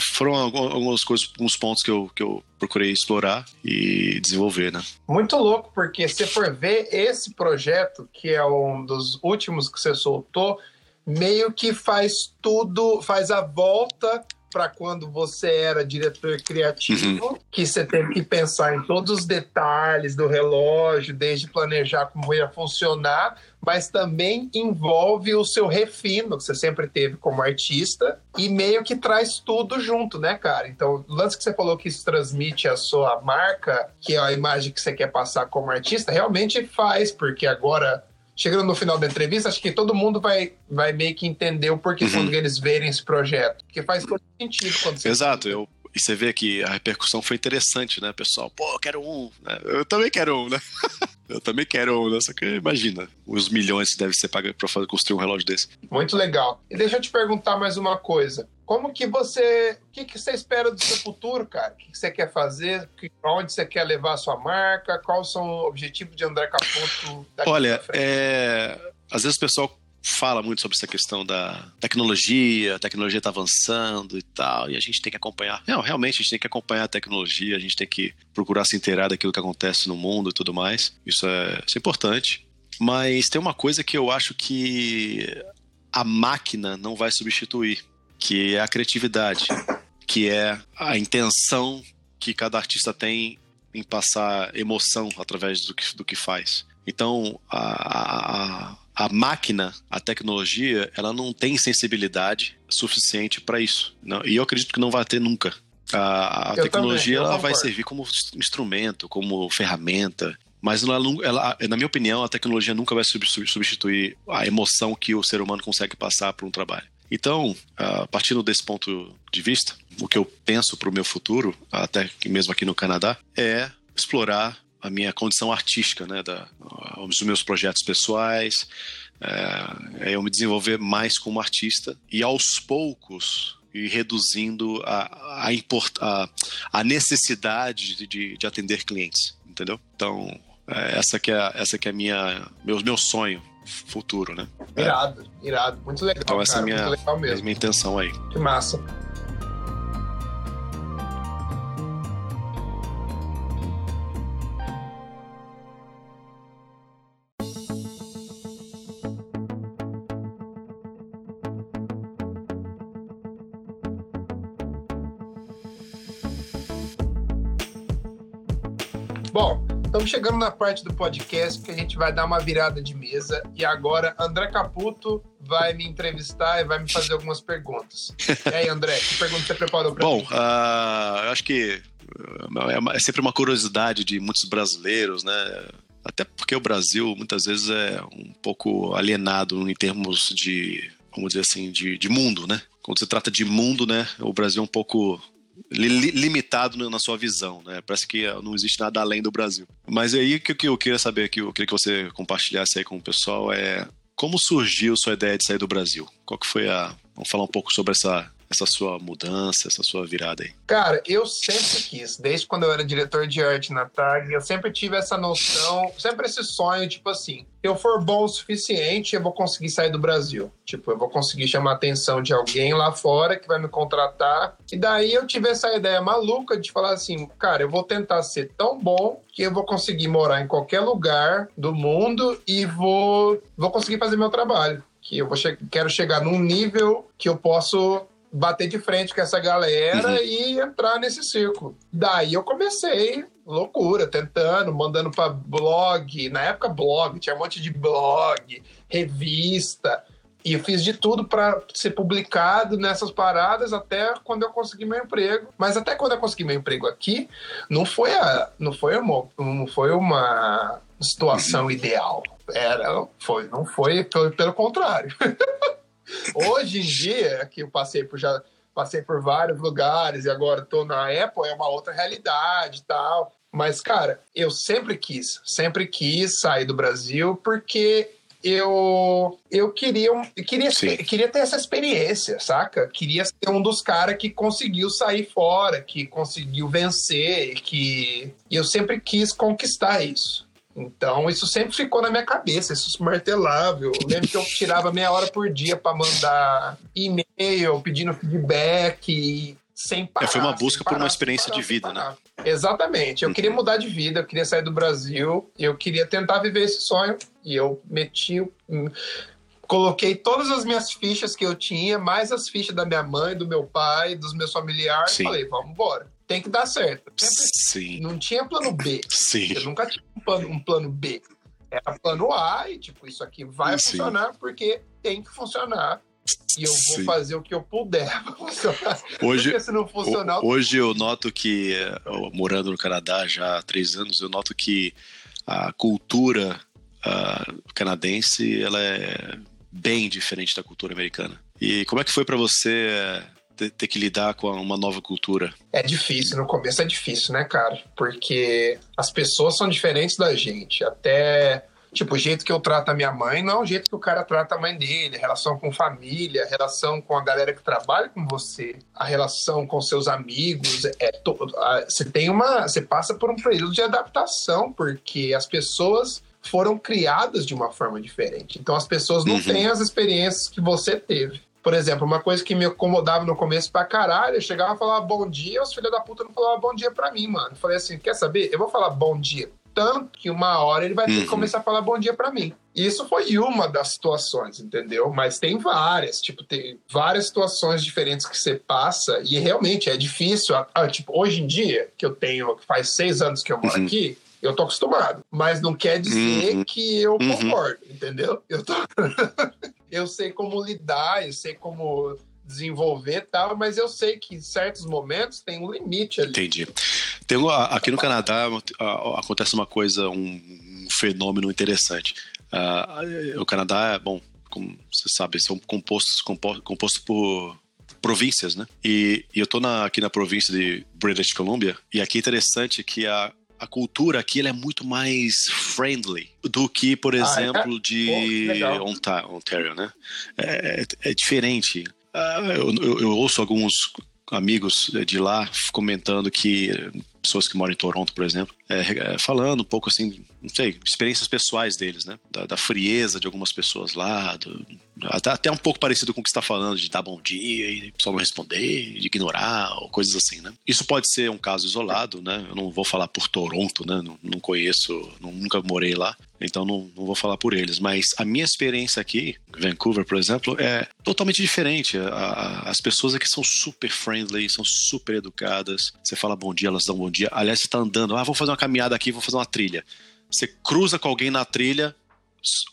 foram algumas coisas, alguns pontos que eu, que eu procurei explorar e desenvolver, né? Muito louco, porque se for ver esse projeto, que é um dos últimos que você soltou, meio que faz tudo, faz a volta para quando você era diretor criativo, uhum. que você teve que pensar em todos os detalhes do relógio, desde planejar como ia funcionar, mas também envolve o seu refino que você sempre teve como artista e meio que traz tudo junto, né, cara? Então, o lance que você falou que isso transmite a sua marca, que é a imagem que você quer passar como artista, realmente faz, porque agora chegando no final da entrevista, acho que todo mundo vai, vai meio que entender o porquê uhum. quando eles verem esse projeto. Porque faz todo sentido quando você. Exato, eu. E você vê que a repercussão foi interessante, né, pessoal? Pô, eu quero um. Né? Eu também quero um, né? [laughs] Eu também quero, né? Só que imagina os milhões que deve ser pago para construir um relógio desse. Muito legal. E deixa eu te perguntar mais uma coisa. Como que você. O que, que você espera do seu futuro, cara? O que, que você quer fazer? Onde você quer levar a sua marca? Quais são os objetivos de André Caputo daqui Olha, é... às vezes o pessoal fala muito sobre essa questão da tecnologia, a tecnologia está avançando e tal, e a gente tem que acompanhar. Não, realmente a gente tem que acompanhar a tecnologia, a gente tem que procurar se inteirar daquilo que acontece no mundo e tudo mais. Isso é, isso é importante. Mas tem uma coisa que eu acho que a máquina não vai substituir, que é a criatividade, que é a intenção que cada artista tem em passar emoção através do que, do que faz. Então, a, a a máquina, a tecnologia, ela não tem sensibilidade suficiente para isso. Não, e eu acredito que não vai ter nunca. A, a tecnologia também, ela vai servir como instrumento, como ferramenta, mas ela, ela, na minha opinião, a tecnologia nunca vai substituir a emoção que o ser humano consegue passar para um trabalho. Então, a partindo desse ponto de vista, o que eu penso para o meu futuro, até mesmo aqui no Canadá, é explorar a minha condição artística, né, da, os meus projetos pessoais, é, é, eu me desenvolver mais como artista e aos poucos ir reduzindo a, a, import, a, a necessidade de, de atender clientes, entendeu? Então, é, essa que é, essa que é minha, meu, meu sonho futuro, né? Irado, irado. Muito legal, Então essa cara, é a minha, é minha intenção aí. Que massa. Estamos chegando na parte do podcast que a gente vai dar uma virada de mesa e agora André Caputo vai me entrevistar e vai me fazer algumas perguntas. E aí, André, que pergunta você preparou para mim? Bom, uh, eu acho que é, é sempre uma curiosidade de muitos brasileiros, né? Até porque o Brasil muitas vezes é um pouco alienado em termos de, vamos dizer assim, de, de mundo, né? Quando se trata de mundo, né? O Brasil é um pouco li limitado na sua visão, né? Parece que não existe nada além do Brasil. Mas aí o que eu queria saber, que eu queria que você compartilhasse aí com o pessoal é como surgiu sua ideia de sair do Brasil? Qual que foi a... Vamos falar um pouco sobre essa essa sua mudança, essa sua virada aí? Cara, eu sempre quis, desde quando eu era diretor de arte na TAG, eu sempre tive essa noção, sempre esse sonho, tipo assim, se eu for bom o suficiente, eu vou conseguir sair do Brasil. Tipo, eu vou conseguir chamar a atenção de alguém lá fora que vai me contratar. E daí eu tive essa ideia maluca de falar assim, cara, eu vou tentar ser tão bom que eu vou conseguir morar em qualquer lugar do mundo e vou, vou conseguir fazer meu trabalho que eu vou che quero chegar num nível que eu posso bater de frente com essa galera uhum. e entrar nesse círculo. Daí eu comecei loucura, tentando, mandando para blog, na época blog, tinha um monte de blog, revista, e eu fiz de tudo para ser publicado nessas paradas até quando eu consegui meu emprego. Mas até quando eu consegui meu emprego aqui, não foi a, não foi uma, não foi uma situação uhum. ideal. Era, foi, não foi, pelo, pelo contrário. [laughs] Hoje em dia, que eu passei por já passei por vários lugares e agora estou na Apple, é uma outra realidade e tal. Mas, cara, eu sempre quis, sempre quis sair do Brasil porque eu eu queria queria queria ter essa experiência, saca? Queria ser um dos caras que conseguiu sair fora, que conseguiu vencer, que eu sempre quis conquistar isso. Então, isso sempre ficou na minha cabeça, isso martelável. Eu lembro que eu tirava meia hora por dia para mandar e-mail, pedindo feedback, sem parar. É, foi uma busca parar, por uma experiência parar, de vida, né? Exatamente. Eu queria mudar de vida, eu queria sair do Brasil, eu queria tentar viver esse sonho. E eu meti coloquei todas as minhas fichas que eu tinha, mais as fichas da minha mãe, do meu pai, dos meus familiares. Sim. Falei, vamos embora. Tem que dar certo. Sempre Sim. não tinha plano B. Sim. Eu nunca tinha um plano, um plano B. Era plano A e, tipo, isso aqui vai Sim. funcionar porque tem que funcionar. E eu vou Sim. fazer o que eu puder pra funcionar. Hoje, Porque se não funcionar, Ho- Hoje eu noto que, morando no Canadá já há três anos, eu noto que a cultura ah, canadense ela é bem diferente da cultura americana. E como é que foi para você ter, que lidar com uma nova cultura? É difícil, no começo é difícil, né, cara? Porque as pessoas são diferentes da gente. Até, tipo, o jeito que eu trato a minha mãe não é o jeito que o cara trata a mãe dele. A relação com família, a relação com a galera que trabalha com você, a relação com seus amigos. É to... Você tem uma. Você passa por um período de adaptação, porque as pessoas foram criadas de uma forma diferente. Então as pessoas não Uhum. têm as experiências que você teve. Por exemplo, uma coisa que me incomodava no começo pra caralho, eu chegava e falava bom dia, os filhos da puta não falavam bom dia pra mim, mano. Eu falei assim, quer saber? Eu vou falar bom dia. Tanto que uma hora ele vai ter que Uhum. começar a falar bom dia pra mim. E Isso foi uma das situações, entendeu? Mas tem várias, tipo, tem várias situações diferentes que você passa e realmente é difícil. Ah, tipo, hoje em dia, que eu tenho, que faz seis anos que eu moro Uhum. aqui, eu tô acostumado. Mas não quer dizer Uhum. que eu Uhum. concordo, entendeu? Eu tô [laughs] eu sei como lidar, eu sei como desenvolver tal, mas eu sei que em certos momentos tem um limite ali. Entendi. Tem aqui no Canadá acontece uma coisa, um, fenômeno interessante. Ah, o Canadá é, bom, como você sabe, são compostos compo- composto por províncias, né? E, e eu na- aqui na província de British Columbia e aqui é interessante que a, a cultura aqui é muito mais friendly do que, por Ah, é? exemplo, Pô, que de Ontario, né? É, é diferente. Ah, eu, eu- eu ouço alguns amigos de lá comentando que pessoas que moram em Toronto, por exemplo, é, é, falando um pouco assim, não sei, experiências pessoais deles, né? Da, da frieza de algumas pessoas lá, do- até, até um pouco parecido com o que está falando, de dar bom dia e pessoal não responder, de ignorar, ou coisas assim, né? Isso pode ser um caso isolado, né? Eu não vou falar por Toronto, né? Não, não conheço, nunca morei lá, então não, não vou falar por eles. Mas a minha experiência aqui, Vancouver, por exemplo, é totalmente diferente. A- a- as pessoas aqui são super friendly, são super educadas. Você fala bom dia, elas dão bom dia. Aliás, você tá andando, ah, vou fazer uma caminhada aqui, vou fazer uma trilha. Você cruza com alguém na trilha,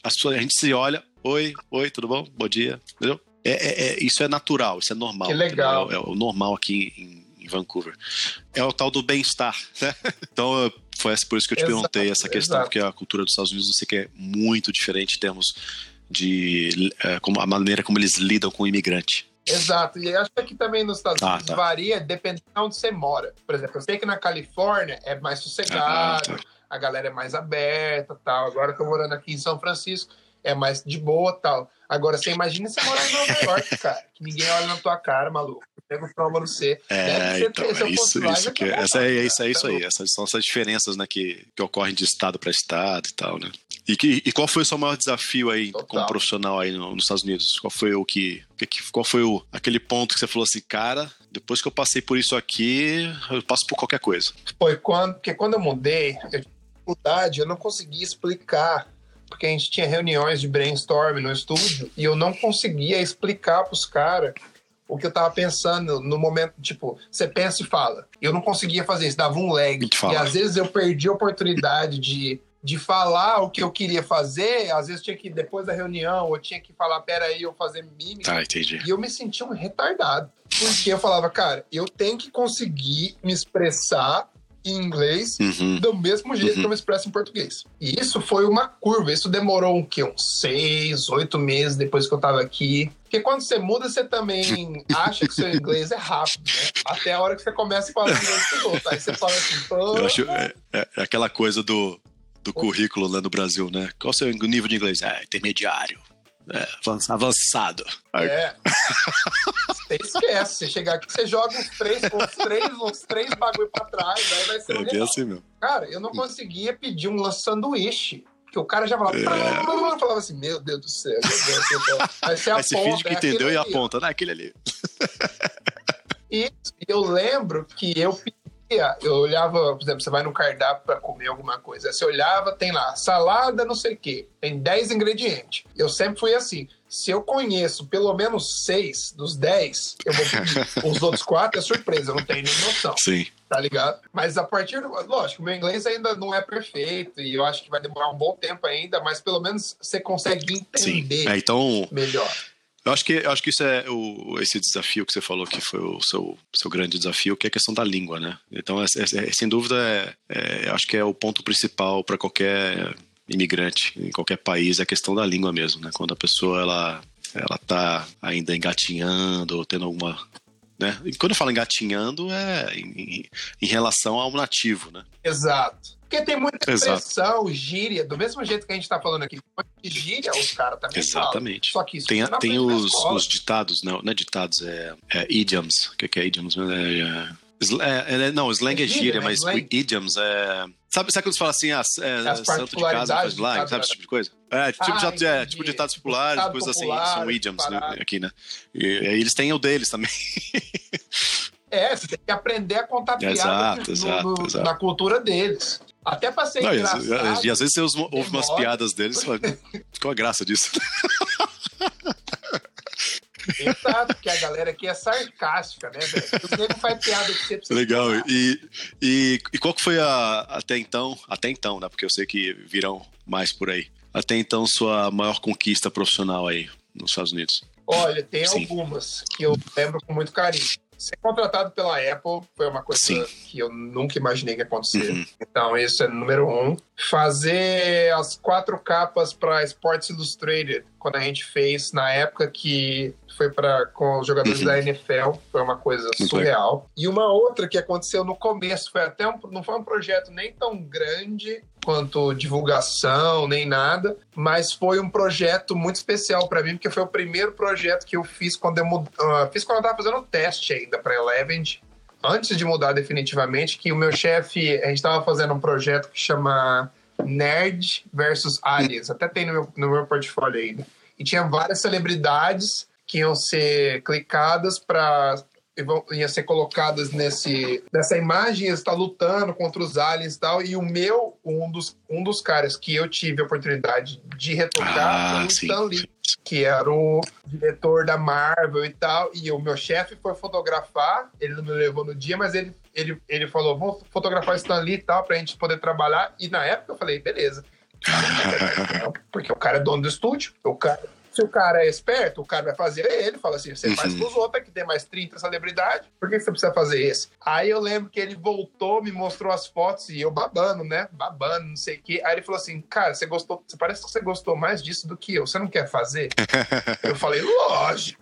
as pessoas- a gente se olha, oi, oi, tudo bom? Bom dia, entendeu? É, é- é- isso é natural, isso é normal. Que legal. entendeu? É, o normal aqui em, em Vancouver. É o tal do bem-estar, né? [laughs] Então, foi por isso que eu te Exato, perguntei essa questão, exato. porque a cultura dos Estados Unidos eu sei que é muito diferente em termos de é, como, a maneira como eles lidam com o imigrante. Exato, e acho que aqui também nos Estados Ah, Unidos tá. varia dependendo de onde você mora. Por exemplo, eu sei que na Califórnia é mais Ah, sossegado, tá. a galera é mais aberta tal. Agora que eu morando aqui em São Francisco, é mais de boa tal. Agora, você imagina você morar em Nova York, cara, que ninguém olha na tua cara, maluco. Pega o prova no C. É, então, é isso, isso que tinha essa é, isso, é isso Tá aí. Essas são essas diferenças né, que, que ocorrem de estado para estado e tal, né? E, que, e qual foi o seu maior desafio aí Total. como profissional aí no- nos Estados Unidos? Qual foi o que, qual foi o aquele ponto que você falou assim, cara, depois que eu passei por isso aqui, eu passo por qualquer coisa. Foi quando, porque quando eu mudei, eu tinha dificuldade, eu não conseguia explicar, porque a gente tinha reuniões de brainstorm no estúdio e eu não conseguia explicar para os caras o que eu tava pensando no momento, tipo, você pensa e fala. Eu não conseguia fazer isso, dava um lag. E às vezes eu perdi a oportunidade de, de falar o que eu queria fazer, às vezes tinha que, depois da reunião, eu tinha que falar, peraí, eu fazer mímica. Tá, entendi. E eu me sentia um retardado. Porque eu falava, cara, eu tenho que conseguir me expressar em inglês Uhum. do mesmo jeito Uhum. que eu me expresso em português. E isso foi uma curva. Isso demorou um, quê? uns seis, oito meses depois que eu tava aqui. Porque quando você muda, você também [laughs] acha que seu inglês é rápido, né? Até a hora que você começa a falar inglês com os outros. Aí você fala assim, pô, Eu acho é, é- é aquela coisa do, do currículo lá no Brasil, né? Qual o seu nível de inglês? É, intermediário. É, avan- avançado. Aí, É. Você esquece. Você chegar aqui, você joga uns três, uns três, uns três bagulho pra trás, aí vai ser É um bem assim mesmo. Cara, eu não conseguia pedir um sanduíche. Porque o cara já falava, É. eu falava assim, meu Deus do céu, meu Deus do céu. Aí você [laughs] Aí você aponta, finge que é entendeu e aponta. Não, é aquele ali. E eu lembro que eu pedia, eu olhava, por exemplo, você vai no cardápio para comer alguma coisa. Você olhava, tem lá, salada, não sei o quê, tem 10 ingredientes. Eu sempre fui assim. Se eu conheço pelo menos seis dos dez, eu vou pedir. [laughs] Os outros quatro é surpresa, eu não tenho nem noção. Sim. Tá ligado? Mas a partir do. Lógico, o meu inglês ainda não é perfeito e eu acho que vai demorar um bom tempo ainda, mas pelo menos você consegue entender Sim. É, então, melhor. Eu acho que, eu acho que isso é o, esse desafio que você falou que foi o seu, seu grande desafio, que é a questão da língua, né? Então, é, é, sem dúvida, é, é, acho que é o ponto principal para qualquer imigrante em qualquer país, é a questão da língua mesmo, né? Quando a pessoa ela ela tá ainda engatinhando ou tendo alguma né? E quando eu falo engatinhando é em, em relação ao nativo, né? Exato. Porque tem muita expressão, gíria, do mesmo jeito que a gente está falando aqui, gíria, os caras também Exatamente. Falam. Só que isso tem, tem os, os ditados, não, não é ditados, é, é idioms. O que, que é idioms? É, é, é, não, slang é, é gíria, né? mas slang. idioms é. Sabe, sabe quando você fala assim, ah, é, santo de casa faz milagre, sabe esse tipo de coisa? É, tipo, ah, de, é, tipo ditados populares, coisas assim, são idioms né, aqui, né? E, e eles têm o deles também. É, você tem que aprender a contar piada exato, no, exato, no, exato. na cultura deles. Até pra ser Não, engraçado. E, e, às vezes você ouve umas piadas deles e fala, qual a graça disso? [laughs] Exato, porque a galera aqui é sarcástica, né, velho? Faz piada que você precisa. Legal. E, e, e, qual que foi a, até então, até então, né? Porque eu sei que virão mais por aí. Até então, sua maior conquista profissional aí nos Estados Unidos? Olha, tem Sim. algumas que eu lembro com muito carinho. Ser contratado pela Apple foi uma coisa Sim. que eu nunca imaginei que ia acontecer. Uhum. Então, isso é número um. Fazer as quatro capas para Sports Illustrated, quando a gente fez na época que foi para com os jogadores uhum. da NFL, foi uma coisa surreal. E uma outra que aconteceu no começo, foi até um, não foi um projeto nem tão grande quanto divulgação, nem nada, mas foi um projeto muito especial para mim, porque foi o primeiro projeto que eu fiz quando eu uh, fiz quando eu tava fazendo o teste ainda para Eleven, antes de mudar definitivamente, que o meu chefe, a gente estava fazendo um projeto que chama Nerd versus Aliens, até tem no meu, no meu portfólio ainda. E tinha várias celebridades que iam ser clicadas para iam ser colocadas nesse nessa imagem está lutando contra os aliens e tal e o meu um dos um dos caras que eu tive a oportunidade de retocar ah, foi o Stan Lee que era o diretor da Marvel e tal e o meu chefe foi fotografar ele não me levou no dia mas ele ele, ele falou vou fotografar Stan Lee e tal pra gente poder trabalhar e na época eu falei beleza [laughs] porque o cara é dono do estúdio o cara se o cara é esperto, o cara vai fazer ele, fala assim: você uhum. faz com os outros, que tem mais 30 celebridades, por que você precisa fazer esse? Aí eu lembro que ele voltou, me mostrou as fotos e eu babando, né? Babando, não sei o quê. Aí ele falou assim: cara, você gostou, parece que você gostou mais disso do que eu, você não quer fazer? [laughs] eu falei: lógico,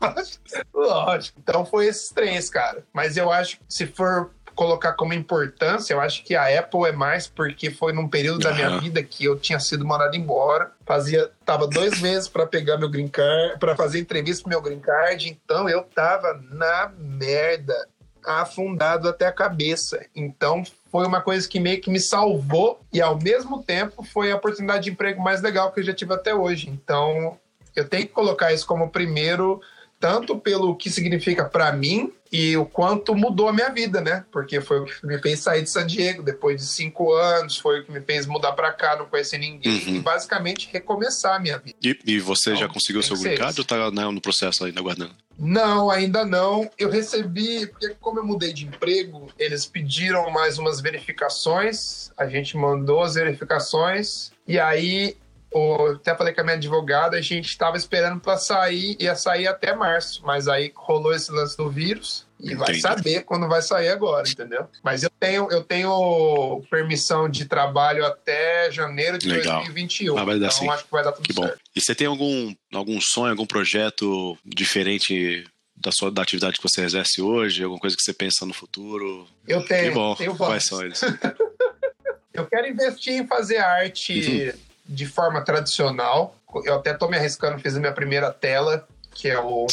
[laughs] lógico. Então foi esses três, cara. Mas eu acho que se for colocar como importância, eu acho que a Apple é mais porque foi num período uhum. da minha vida que eu tinha sido mandado embora. Fazia, tava dois [laughs] meses para pegar meu green card, para fazer entrevista pro meu green card, então eu tava na merda, afundado até a cabeça. Então foi uma coisa que meio que me salvou e ao mesmo tempo foi a oportunidade de emprego mais legal que eu já tive até hoje. Então eu tenho que colocar isso como primeiro tanto pelo que significa para mim e o quanto mudou a minha vida, né? Porque foi o que me fez sair de San Diego depois de cinco anos, foi o que me fez mudar para cá, não conhecer ninguém uhum. e basicamente recomeçar a minha vida. E, e você então, já conseguiu seu green card ou tá né, no processo ainda aguardando? Não, ainda não. Eu recebi, porque como eu mudei de emprego, eles pediram mais umas verificações, a gente mandou as verificações e aí eu até falei com a minha advogada, a gente estava esperando para sair, ia sair até março, mas aí rolou esse lance do vírus e Entendi. vai saber quando vai sair agora, entendeu? Mas eu tenho, eu tenho permissão de trabalho até janeiro de Legal. 2021. Ah, vai dar então sim. acho que vai dar tudo que certo. Bom. E você tem algum, algum sonho, algum projeto diferente da sua da atividade que você exerce hoje? Alguma coisa que você pensa no futuro? Eu tenho. Que bom. Tenho Quais são eles? [laughs] eu quero investir em fazer arte. Uhum de forma tradicional. Eu até estou me arriscando, fiz a minha primeira tela, que é o,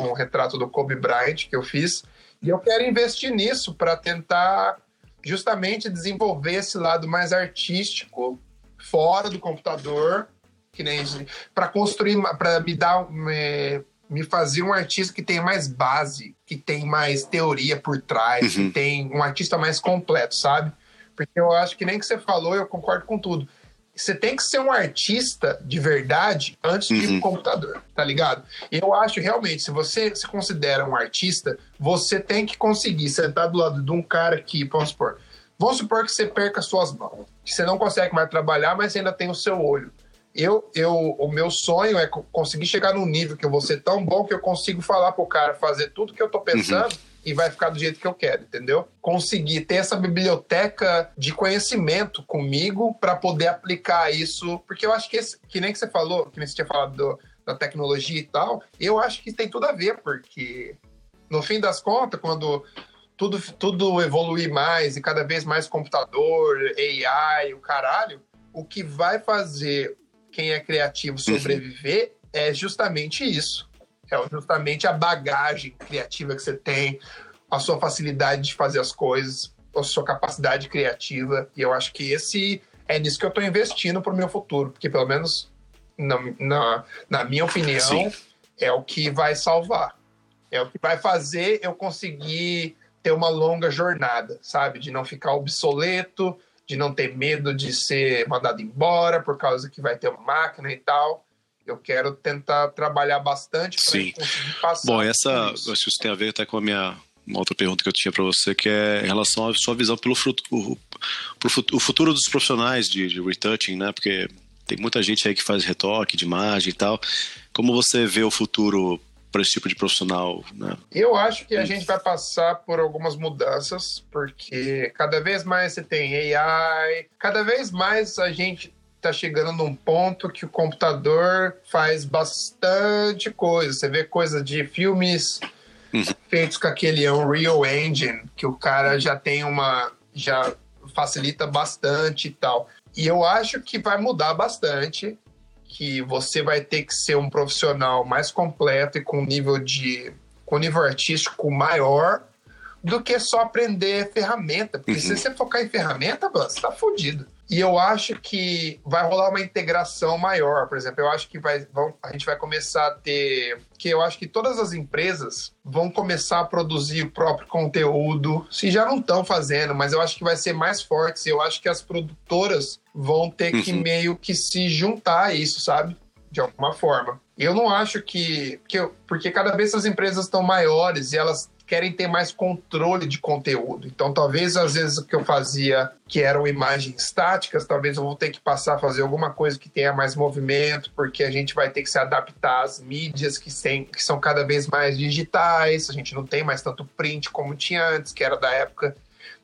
um retrato do Kobe Bryant que eu fiz. E eu quero investir nisso para tentar justamente desenvolver esse lado mais artístico fora do computador, que nem para construir, para me dar me, me fazer um artista que tenha mais base, que tem mais teoria por trás, uhum. que tem um artista mais completo, sabe? Porque eu acho que nem que você falou, eu concordo com tudo você tem que ser um artista de verdade antes de ir Uhum. pro computador, tá ligado? Eu acho realmente, se você se considera um artista, você tem que conseguir sentar do lado de um cara que, vamos supor, vamos supor que você perca suas mãos, que você não consegue mais trabalhar, mas ainda tem o seu olho. Eu, eu, o meu sonho é co- conseguir chegar num nível que eu vou ser tão bom que eu consigo falar pro cara fazer tudo que eu tô pensando e vai ficar do jeito que eu quero, entendeu? Conseguir ter essa biblioteca de conhecimento comigo para poder aplicar isso, porque eu acho que esse, que nem que você falou, que nem você tinha falado do- da tecnologia e tal, eu acho que tem tudo a ver, porque no fim das contas, quando tudo, tudo evoluir mais e cada vez mais computador, AI, o caralho, o que vai fazer quem é criativo sobreviver é justamente isso. É justamente a bagagem criativa que você tem, a sua facilidade de fazer as coisas, a sua capacidade criativa. E eu acho que esse é nisso que eu estou investindo para o meu futuro, porque pelo menos na, na, na minha opinião Sim. é o que vai salvar. É o que vai fazer eu conseguir ter uma longa jornada, sabe? De não ficar obsoleto, de não ter medo de ser mandado embora por causa que vai ter uma máquina e tal. Eu quero tentar trabalhar bastante para Sim. conseguir passar. Bom, essa isso. acho que isso tem a ver até com a minha uma outra pergunta que eu tinha para você, que é em relação à sua visão pelo fruto, o, pro fut- o futuro dos profissionais de, de retouching, né? Porque tem muita gente aí que faz retoque de imagem e tal. Como você vê o futuro para esse tipo de profissional, né? Eu acho que a gente vai passar por algumas mudanças, porque cada vez mais você tem AI, cada vez mais a gente está chegando num ponto que o computador faz bastante coisa. Você vê coisa de filmes feitos com aquele Unreal Engine, que o cara já tem uma. já facilita bastante e tal. E eu acho que vai mudar bastante que você vai ter que ser um profissional mais completo e com nível de com nível artístico maior do que só aprender ferramenta. Porque se Uhum. você focar em ferramenta, você tá fudido. E eu acho que vai rolar uma integração maior. Por exemplo, eu acho que vai, vão- a gente vai começar a ter. Que eu acho que todas as empresas vão começar a produzir o próprio conteúdo. Se já não estão fazendo, mas eu acho que vai ser mais forte. Eu acho que as produtoras vão ter que Uhum. meio que se juntar a isso, sabe? De alguma forma. Eu não acho que. que eu- porque cada vez as empresas estão maiores e elas querem ter mais controle de conteúdo. Então, talvez, às vezes, o que eu fazia, que eram imagens estáticas, talvez eu vou ter que passar a fazer alguma coisa que tenha mais movimento, porque a gente vai ter que se adaptar às mídias que, tem, que são cada vez mais digitais, a gente não tem mais tanto print como tinha antes, que era da época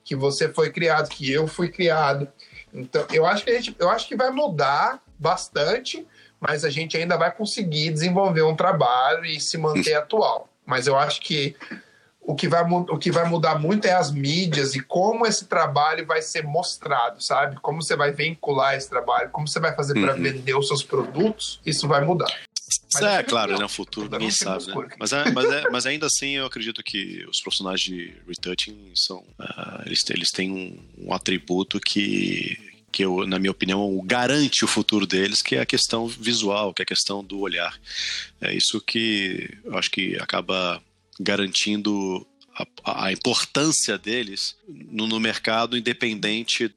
que você foi criado, que eu fui criado. Então, eu acho que a gente, eu acho que vai mudar bastante, mas a gente ainda vai conseguir desenvolver um trabalho e se manter atual. Mas eu acho que o que, vai, o que vai mudar muito é as mídias e como esse trabalho vai ser mostrado, sabe? Como você vai vincular esse trabalho, como você vai fazer para Uhum. vender os seus produtos, isso vai mudar. Mas é, claro, né? O futuro é ninguém um sabe, né? Mas, é, mas, é, mas ainda assim eu acredito que os profissionais de retouching são. ah, eles, têm- eles têm um, um atributo que, que eu, na minha opinião, garante o futuro deles, que é a questão visual, que é a questão do olhar. É isso que eu acho que acaba garantindo a, a importância deles no, no mercado, independente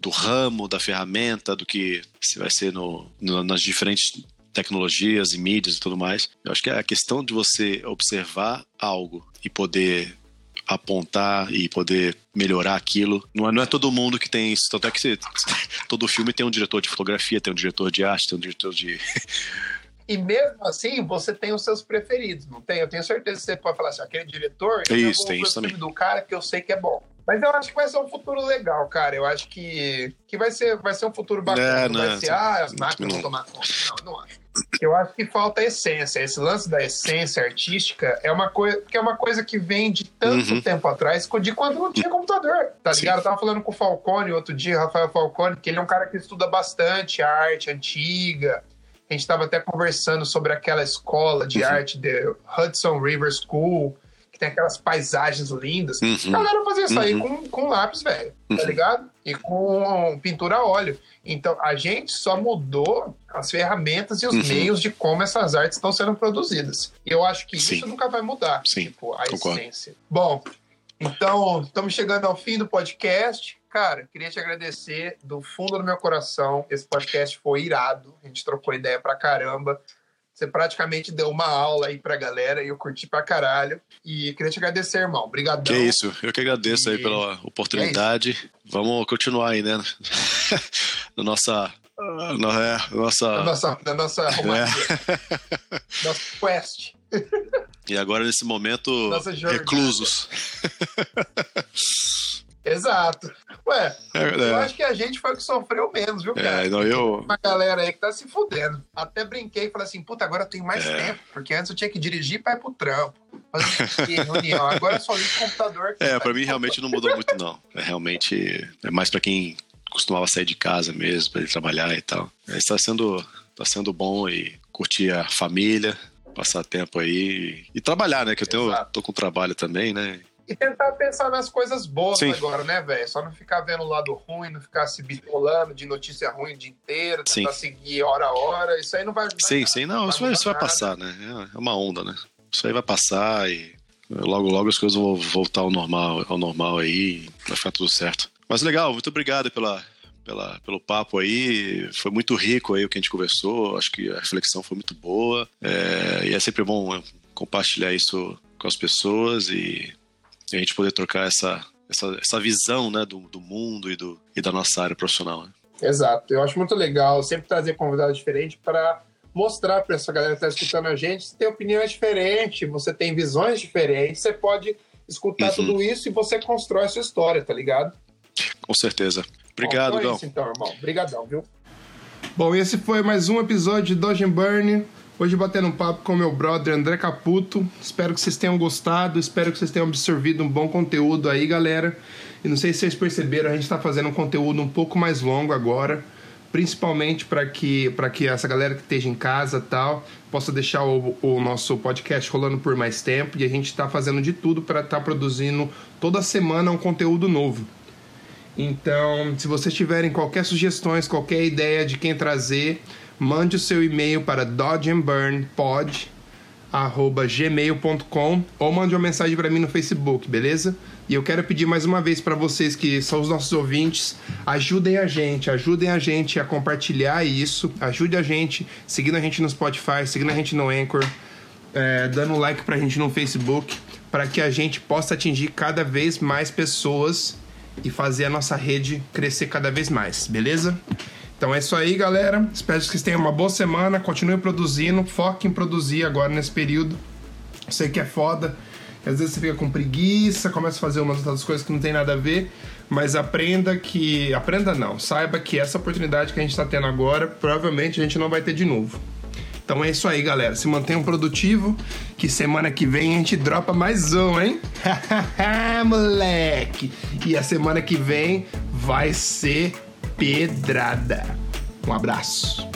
do, ramo, da ferramenta, do que se vai ser no, no- nas diferentes tecnologias e mídias e tudo mais. Eu acho que a questão de você observar algo e poder apontar e poder melhorar aquilo. Não é, não é todo mundo que tem isso. Tanto é que [laughs] todo filme tem um diretor de fotografia, tem um diretor de arte, tem um diretor de. E mesmo assim, você tem os seus preferidos, não tem? Eu tenho certeza que você pode falar assim, aquele diretor, eu Isso, vou tem isso também. do cara que eu sei que é bom. Mas eu acho que vai ser um futuro legal, cara. Eu acho que, que vai, ser, vai ser um futuro bacana. É, não vai não, ser, ah, as máquinas vão tomar conta. Não, não acho. Eu acho que falta essência. Esse lance da essência artística é uma coisa que é uma coisa que vem de tanto Uhum. tempo atrás, de quando não tinha computador. Tá Sim. ligado? Eu tava falando com o Falcone outro dia, Rafael Falcone, que ele é um cara que estuda bastante a arte antiga. A gente estava até conversando sobre aquela escola de Uhum. arte, de Hudson River School, que tem aquelas paisagens lindas. Uhum. A galera fazia isso aí Uhum. com, com lápis, velho, tá Uhum. ligado? E com pintura a óleo. Então, a gente só mudou as ferramentas e os Uhum. meios de como essas artes estão sendo produzidas. E eu acho que Sim. isso nunca vai mudar, Sim, tipo, a concordo. essência. Bom, Então, estamos chegando ao fim do podcast. Cara, queria te agradecer do fundo do meu coração. Esse podcast foi irado. A gente trocou ideia pra caramba. Você praticamente deu uma aula aí pra galera e eu curti pra caralho. E queria te agradecer, irmão. Obrigadão. Que isso, eu que agradeço e... aí pela oportunidade. É Vamos continuar aí, né? [laughs] Na nossa. Na, é, nossa. Na nossa. Na nossa, é. [laughs] nossa quest. E agora, nesse momento, reclusos. [laughs] Exato. Ué, é, é. eu acho que a gente foi o que sofreu menos, viu, cara? É, não, eu... Uma galera aí que tá se fudendo. Até brinquei e falei assim, puta, agora eu tenho mais é. tempo, porque antes eu tinha que dirigir pra ir pro trampo. Fazer [laughs] reunião. Agora é só ligo o computador. É, pra mim realmente não mudou muito, não. É realmente, é mais pra quem costumava sair de casa mesmo, pra ir trabalhar e tal. Está sendo, tá sendo bom e curtir a família, passar tempo aí e, e trabalhar, né? Que eu tenho, tô com trabalho também, né? E tentar pensar nas coisas boas Sim. agora, né, velho? Só não ficar vendo o lado ruim, não ficar se bitolando de notícia ruim o dia inteiro, tentar sim. seguir hora a hora. Isso aí não vai ajudar. Sim, nada. sim, não, não isso, vai, isso vai passar, né? É uma onda, né? Isso aí vai passar e logo, logo as coisas vão voltar ao normal, ao normal aí, vai ficar tudo certo. Mas legal, muito obrigado pela, pela, pelo papo aí. Foi muito rico aí o que a gente conversou. Acho que a reflexão foi muito boa. É, e é sempre bom compartilhar isso com as pessoas e e a gente poder trocar essa, essa, essa visão né, do, do mundo e, do, e da nossa área profissional. Né? Exato. Eu acho muito legal sempre trazer convidados diferentes para mostrar para essa galera que está escutando a gente você tem opiniões diferentes, você tem visões diferentes, você pode escutar uhum. tudo isso e você constrói a sua história, tá ligado? Com certeza. Obrigado, Bom, então, é isso, então, irmão. Obrigadão, viu? Bom, esse foi mais um episódio de Dodge and Burn. Hoje batendo um papo com meu brother André Caputo. Espero que vocês tenham gostado, espero que vocês tenham absorvido um bom conteúdo aí, galera. E não sei se vocês perceberam, a gente está fazendo um conteúdo um pouco mais longo agora, principalmente para que, que essa galera que esteja em casa tal possa deixar o, o nosso podcast rolando por mais tempo. E a gente está fazendo de tudo para estar tá produzindo toda semana um conteúdo novo. Então, se vocês tiverem qualquer sugestões, qualquer ideia de quem trazer, mande o seu e-mail para dodgeandburnpod@gmail.com ou mande uma mensagem para mim no Facebook, beleza? E eu quero pedir mais uma vez para vocês que são os nossos ouvintes, ajudem a gente, ajudem a gente a compartilhar isso, ajude a gente seguindo a gente no Spotify, seguindo a gente no Anchor, é, dando like para a gente no Facebook, para que a gente possa atingir cada vez mais pessoas e fazer a nossa rede crescer cada vez mais, beleza? Então é isso aí, galera. Espero que vocês tenham uma boa semana. Continue produzindo. Foque em produzir agora nesse período. Sei que é foda. Às vezes você fica com preguiça, começa a fazer umas outras coisas que não tem nada a ver. Mas aprenda que. Aprenda não. Saiba que essa oportunidade que a gente está tendo agora, provavelmente a gente não vai ter de novo. Então é isso aí, galera. Se mantenham produtivo, que semana que vem a gente dropa mais um, hein? [laughs] Moleque! E a semana que vem vai ser pedrada. Um abraço.